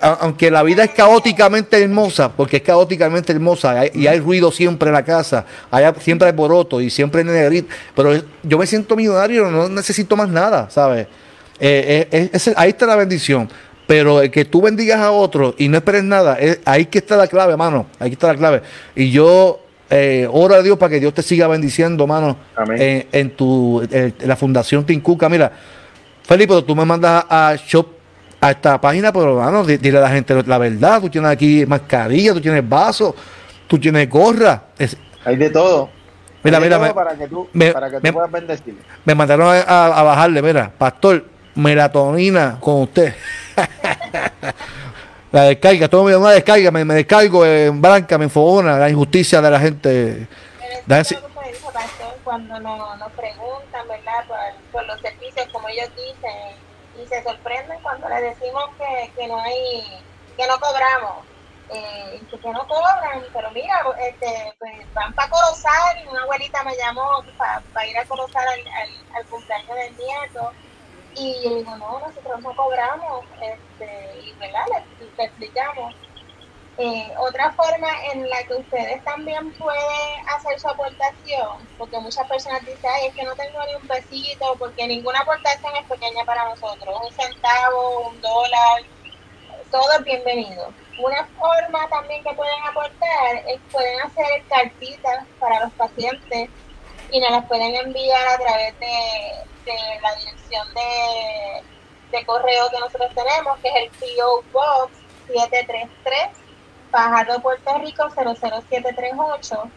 Aunque la vida es caóticamente hermosa, porque es caóticamente hermosa y hay ruido siempre en la casa, siempre hay boroto y siempre hay negrito, pero yo me siento millonario, no necesito más nada, ¿sabes? Eh, eh, ahí está la bendición. Pero el que tú bendigas a otro y no esperes nada, es- ahí que está la clave, hermano. Ahí que está la clave. Y yo eh, oro a Dios para que Dios te siga bendiciendo, hermano, Amén. en, en tu en la Fundación Tincuca. Mira, Felipe, tú me mandas a, a Shop a esta página, pero hermano, di- dile a la gente la verdad. Tú tienes aquí mascarilla, tú tienes vaso, tú tienes gorra. Es- Hay de todo. Mira, Hay mira, todo me- para que tú, me- para que tú me- puedas bendecir. me mandaron a, a- a bajarle, mira, pastor, melatonina con usted. la descarga, todo me da una descarga, me, me descargo en blanca, me enfogona la injusticia de la gente. Lo que Pastor cuando nos, preguntan, ¿verdad? Por, por los servicios, como ellos dicen, y se sorprenden cuando les decimos que, que no hay, que no cobramos, eh, que, que no cobran, pero mira, este, pues van para Corozal y una abuelita me llamó para ir a Corozal al, al, al cumpleaños del nieto. Y yo digo, no, nosotros no cobramos, este, y verdad, le, le explicamos. Eh, otra forma en la que ustedes también pueden hacer su aportación, porque muchas personas dicen, ay, es que no tengo ni un pesito, porque ninguna aportación es pequeña para nosotros, un centavo, un dólar, todo es bienvenido. Una forma también que pueden aportar es pueden hacer cartitas para los pacientes y nos las pueden enviar a través de, la dirección de, de correo que nosotros tenemos, que es el PO Box 733 Fajardo, Puerto Rico 00738.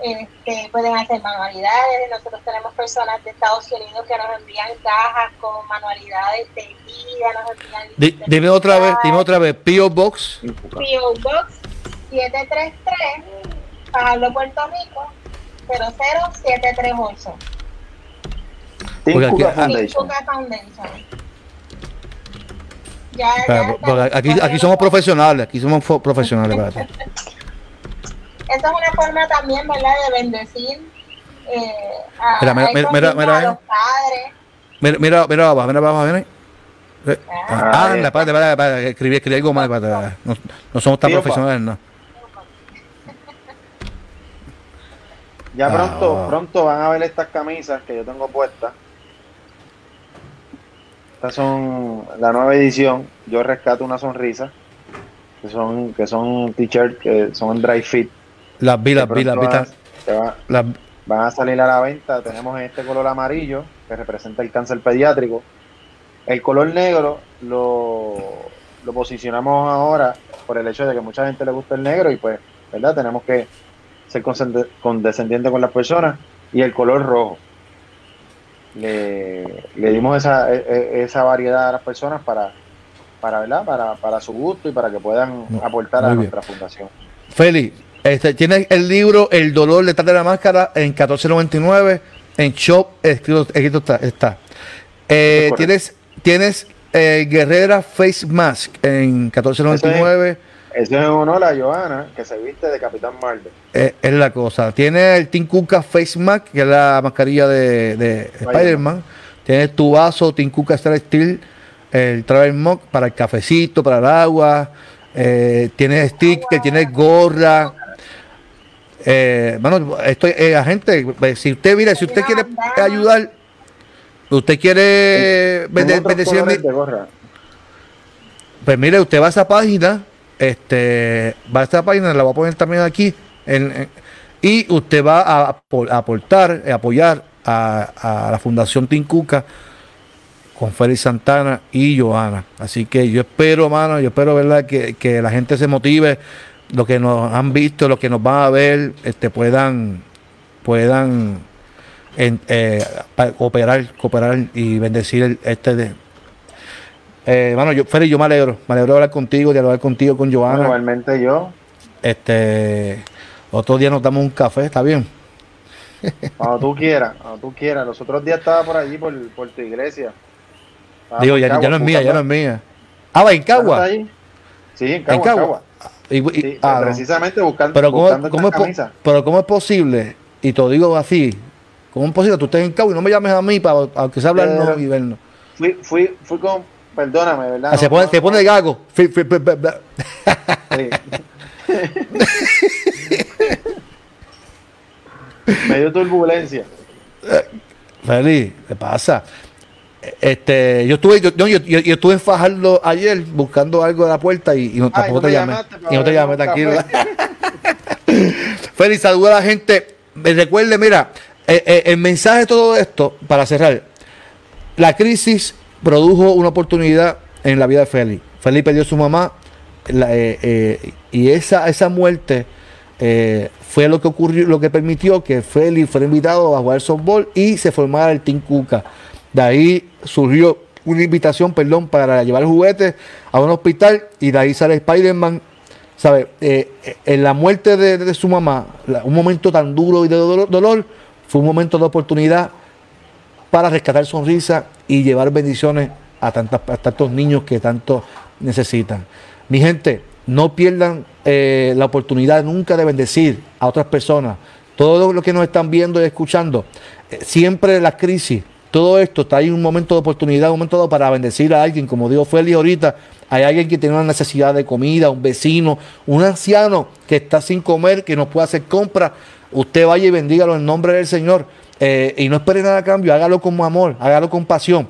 Este, pueden hacer manualidades. Nosotros tenemos personas de Estados Unidos que nos envían cajas con manualidades de vida, nos envían. dime otra vez, dime otra vez, P.O. Box. P.O. Box 733, Fajardo, Puerto Rico 00738. Foundation. Ya, aquí, aquí somos profesionales, aquí somos profesionales. Esta es una forma también, ¿verdad?, de bendecir eh, a, mira, mira, mira, mira, mira, los padres. Mira, mira, mira, abajo, mira, abajo, mira. Ah, anda, espérate, espérate, escribí, escribí algo mal, espérate, no, no somos tan profesionales, no. Ya pronto, ah, pronto van a ver estas camisas que yo tengo puestas estas son la nueva edición. Yo rescato una sonrisa. Que son, que son t-shirts que son dry fit. Las vi, las vi, las vi. Van a salir a la venta. Tenemos este color amarillo que representa el cáncer pediátrico. El color negro lo, lo posicionamos ahora por el hecho de que mucha gente le gusta el negro y pues, ¿verdad? Tenemos que ser condescendientes con las personas. Y el color rojo le, dimos esa, e, e, esa variedad a las personas para, para, ¿verdad? Para, para su gusto y para que puedan aportar a nuestra fundación. Félix, este, tienes el libro El dolor detrás de la máscara en 14.99 en Shop, escrito, está. está. Eh, tienes tienes eh, Guerrera Face Mask en 14.99 eso es en honor a Johanna, que se viste de Capitán Marvel. Eh, es la cosa. Tiene el Tim Face Mask, que es la mascarilla de, de Spider-Man. Tiene tu vaso Tim Star Steel, el Travel Mug para el cafecito, para el agua. Eh, tiene stick, que tiene gorra. Eh, bueno, estoy, eh, gente, si usted, mira, si usted quiere ayudar, usted quiere vender, pues mire, usted va a esa página este, va a esta página, la voy a poner también aquí. y usted va a, aportar, a apoyar a, la Fundación Tincuca con Félix Santana y Joana. Así que yo espero, mano, yo espero, ¿verdad?, que, la gente se motive, lo que nos han visto, lo que nos van a ver, este, puedan, puedan eh, cooperar, cooperar y bendecir este de, eh, bueno, yo, Félix, yo me alegro, me alegro de hablar contigo, de hablar contigo con Joana. Igualmente yo. Este, otro día nos damos un café, ¿está bien? Cuando tú quieras, cuando tú quieras. Los otros días estaba por allí, por, por tu iglesia. Digo, ya, no es mía, ya no es mía. Ah, va en Cagua. Sí, en Cagua. Y, ah, precisamente buscando, pero cómo, es, pero ¿cómo es posible? Y te digo así, ¿cómo es posible? Tú estés en Cagua y no me llames a mí para aunque sea hablarnos y vernos. Fui, fui, fui con, Perdóname, ¿verdad? Ah, se, pone, se pone gago. Me dio turbulencia. Feliz, ¿qué pasa? Este, yo estuve, yo, yo, yo, estuve en Fajardo ayer buscando algo de la puerta y, no, tampoco te llamé. Y no te llamé, tranquilo. Feliz, saluda a la gente. Recuerde, mira, eh, eh, el mensaje de todo esto, para cerrar, la crisis produjo una oportunidad en la vida de Félix. Félix perdió a su mamá eh, eh, y esa, esa muerte eh, fue lo que ocurrió, lo que permitió que Félix fuera invitado a jugar softball y se formara el Team Cuca. De ahí surgió una invitación, perdón, para llevar juguetes a un hospital y de ahí sale Spider-Man. ¿Sabe? en la muerte de, su mamá, un momento tan duro y de dolor, fue un momento de oportunidad para rescatar sonrisa y llevar bendiciones a, tantos niños que tanto necesitan. Mi gente, no pierdan eh, la oportunidad nunca de bendecir a otras personas. Todo lo que nos están viendo y escuchando, eh, siempre la crisis todo esto está ahí un momento de oportunidad, un momento para bendecir a alguien, como dijo Félix ahorita, hay alguien que tiene una necesidad de comida, un vecino, un anciano que está sin comer, que no puede hacer compras, usted vaya y bendígalo en nombre del Señor eh, y no espere nada a cambio, hágalo con amor, hágalo con pasión.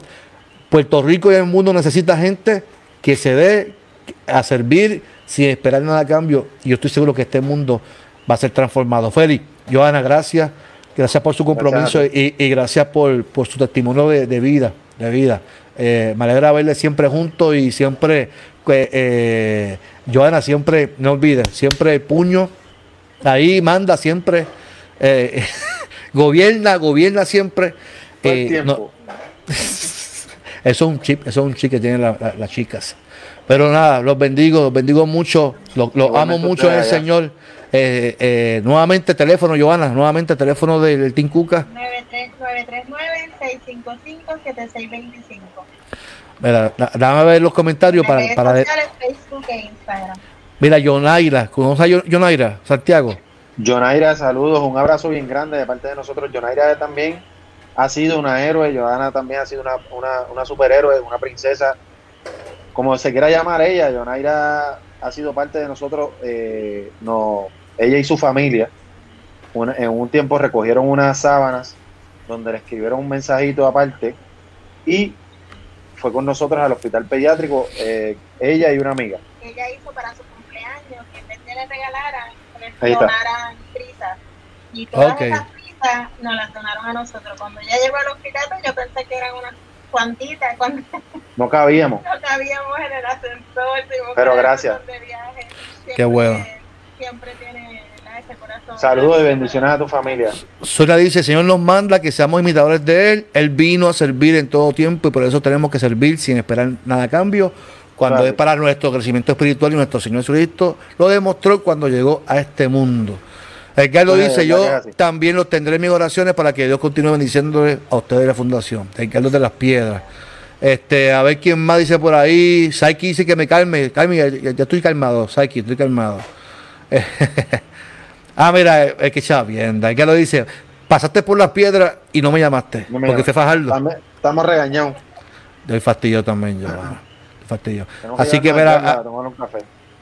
Puerto Rico y el mundo necesita gente que se dé a servir sin esperar nada a cambio y yo estoy seguro que este mundo va a ser transformado. Félix, Joana, gracias. Gracias por su compromiso y, gracias por, su testimonio de, vida. De vida. Eh, me alegra verle siempre juntos y siempre, eh, Joana, siempre, no olvides, siempre el puño ahí manda siempre, gobierna, gobierna siempre. eso es un chip, eso es un chip que tienen las chicas. Pero nada, los bendigo, los bendigo mucho, los, amo mucho en el Señor. Eh, eh, nuevamente teléfono, Joana, nuevamente teléfono del Team Cuca. 939-655-7625. Mira, dame ver los comentarios para... para Facebook e Instagram. Mira, Yonaira, ¿conoces a Yonaira, Santiago? Yonaira, saludos, un abrazo bien grande de parte de nosotros. Yonaira también ha sido una héroe, Joana también ha sido una, una, superhéroe, una princesa, como se quiera llamar ella, Yonaira ha sido parte de nosotros, eh, no, ella y su familia, en un tiempo recogieron unas sábanas donde le escribieron un mensajito aparte y fue con nosotros al hospital pediátrico, eh, ella y una amiga. Ella hizo para su cumpleaños que en vez de le regalaran, donaran prisas. Y todas esas prisas nos las donaron a nosotros. Cuando ella llegó al hospital, yo pensé que eran unas cuantitas. Cuando no cabíamos. No cabíamos en el ascensor. Pero gracias. Qué bueno siempre tiene ese corazón. Saludos y bendiciones a tu familia. Sola dice, el Señor nos manda que seamos imitadores de Él. Él vino a servir en todo tiempo y por eso tenemos que servir sin esperar nada a cambio. Cuando es para nuestro crecimiento espiritual y nuestro Señor Jesucristo lo demostró cuando llegó a este mundo. El que lo dice, yo también lo tendré en mis oraciones para que Dios continúe bendiciéndole a ustedes de la fundación. El Carlos de las Piedras. Este, a ver quién más dice por ahí. Saiki dice que me calme. Calme, ya, ya estoy calmado. Saiki, estoy calmado. ah, mira, es que que lo dice, pasaste por las piedras y no me llamaste, porque te Fajardo. Estamos regañados. Doy fastidio también yo. Fastidio. Así que, mira,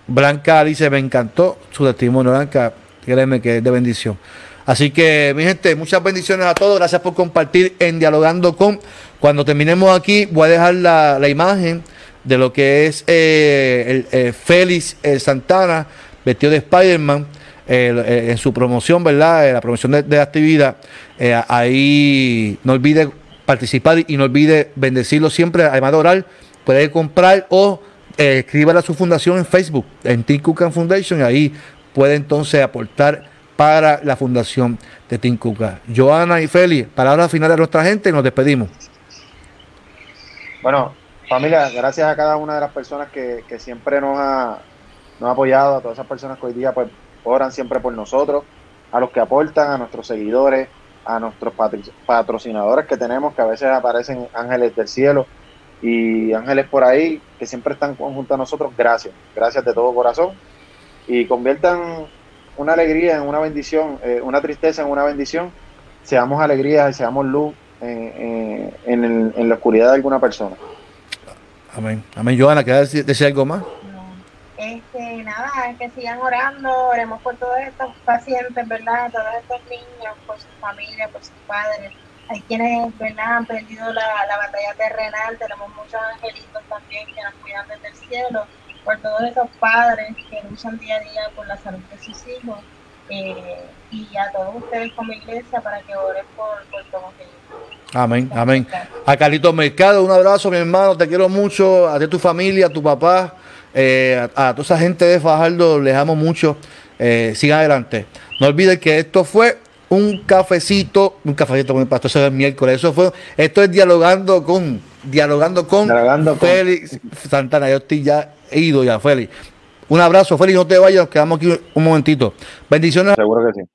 Blanca dice, me encantó su testimonio, Blanca, créeme que es de bendición. Así que, mi gente, muchas bendiciones a todos. Gracias por compartir en Dialogando con. Cuando terminemos aquí, voy a dejar la, imagen de lo que es eh, el, eh, Félix eh, Santana vestido de Spider-Man. Eh, en su promoción, ¿verdad? En la promoción de, la actividad, eh, ahí no olvide participar y no olvide bendecirlo siempre, además de orar, puede comprar o eh, escribir a su fundación en Facebook, en Tim Foundation, y ahí puede entonces aportar para la fundación de Tim Joana y Feli, palabras finales de nuestra gente y nos despedimos. Bueno, familia, gracias a cada una de las personas que, que siempre nos ha nos ha apoyado, a todas esas personas que hoy día pues, oran siempre por nosotros, a los que aportan, a nuestros seguidores, a nuestros patrocinadores que tenemos, que a veces aparecen ángeles del cielo y ángeles por ahí que siempre están junto a nosotros. Gracias, gracias de todo corazón. Y conviertan una alegría en una bendición, eh, una tristeza en una bendición. Seamos alegría y seamos luz en, en, la oscuridad de alguna persona. Amén. Amén. Joana, ¿quieres decir algo más? Este, nada, que sigan orando, oremos por todos estos pacientes, ¿verdad? Todos estos niños, por sus familias, por sus padres. Hay quienes, ¿verdad? Han perdido la, batalla terrenal, tenemos muchos angelitos también que nos cuidan desde el cielo, por todos esos padres que luchan día a día por la salud de sus hijos. Eh, y a todos ustedes como iglesia para que oren por, por todos ellos. Amén, amén. A Carlitos Mercado, un abrazo, mi hermano, te quiero mucho, a ti, tu familia, a tu papá, eh, a, toda esa gente de Fajardo les amo mucho. Eh, sigan adelante. No olviden que esto fue un cafecito, un cafecito con el pastor el miércoles. Eso fue, esto es dialogando con, dialogando con Félix Santana. Yo estoy ya ido ya, Félix. Un abrazo, Félix, no te vayas, quedamos aquí un momentito. Bendiciones. Seguro que sí.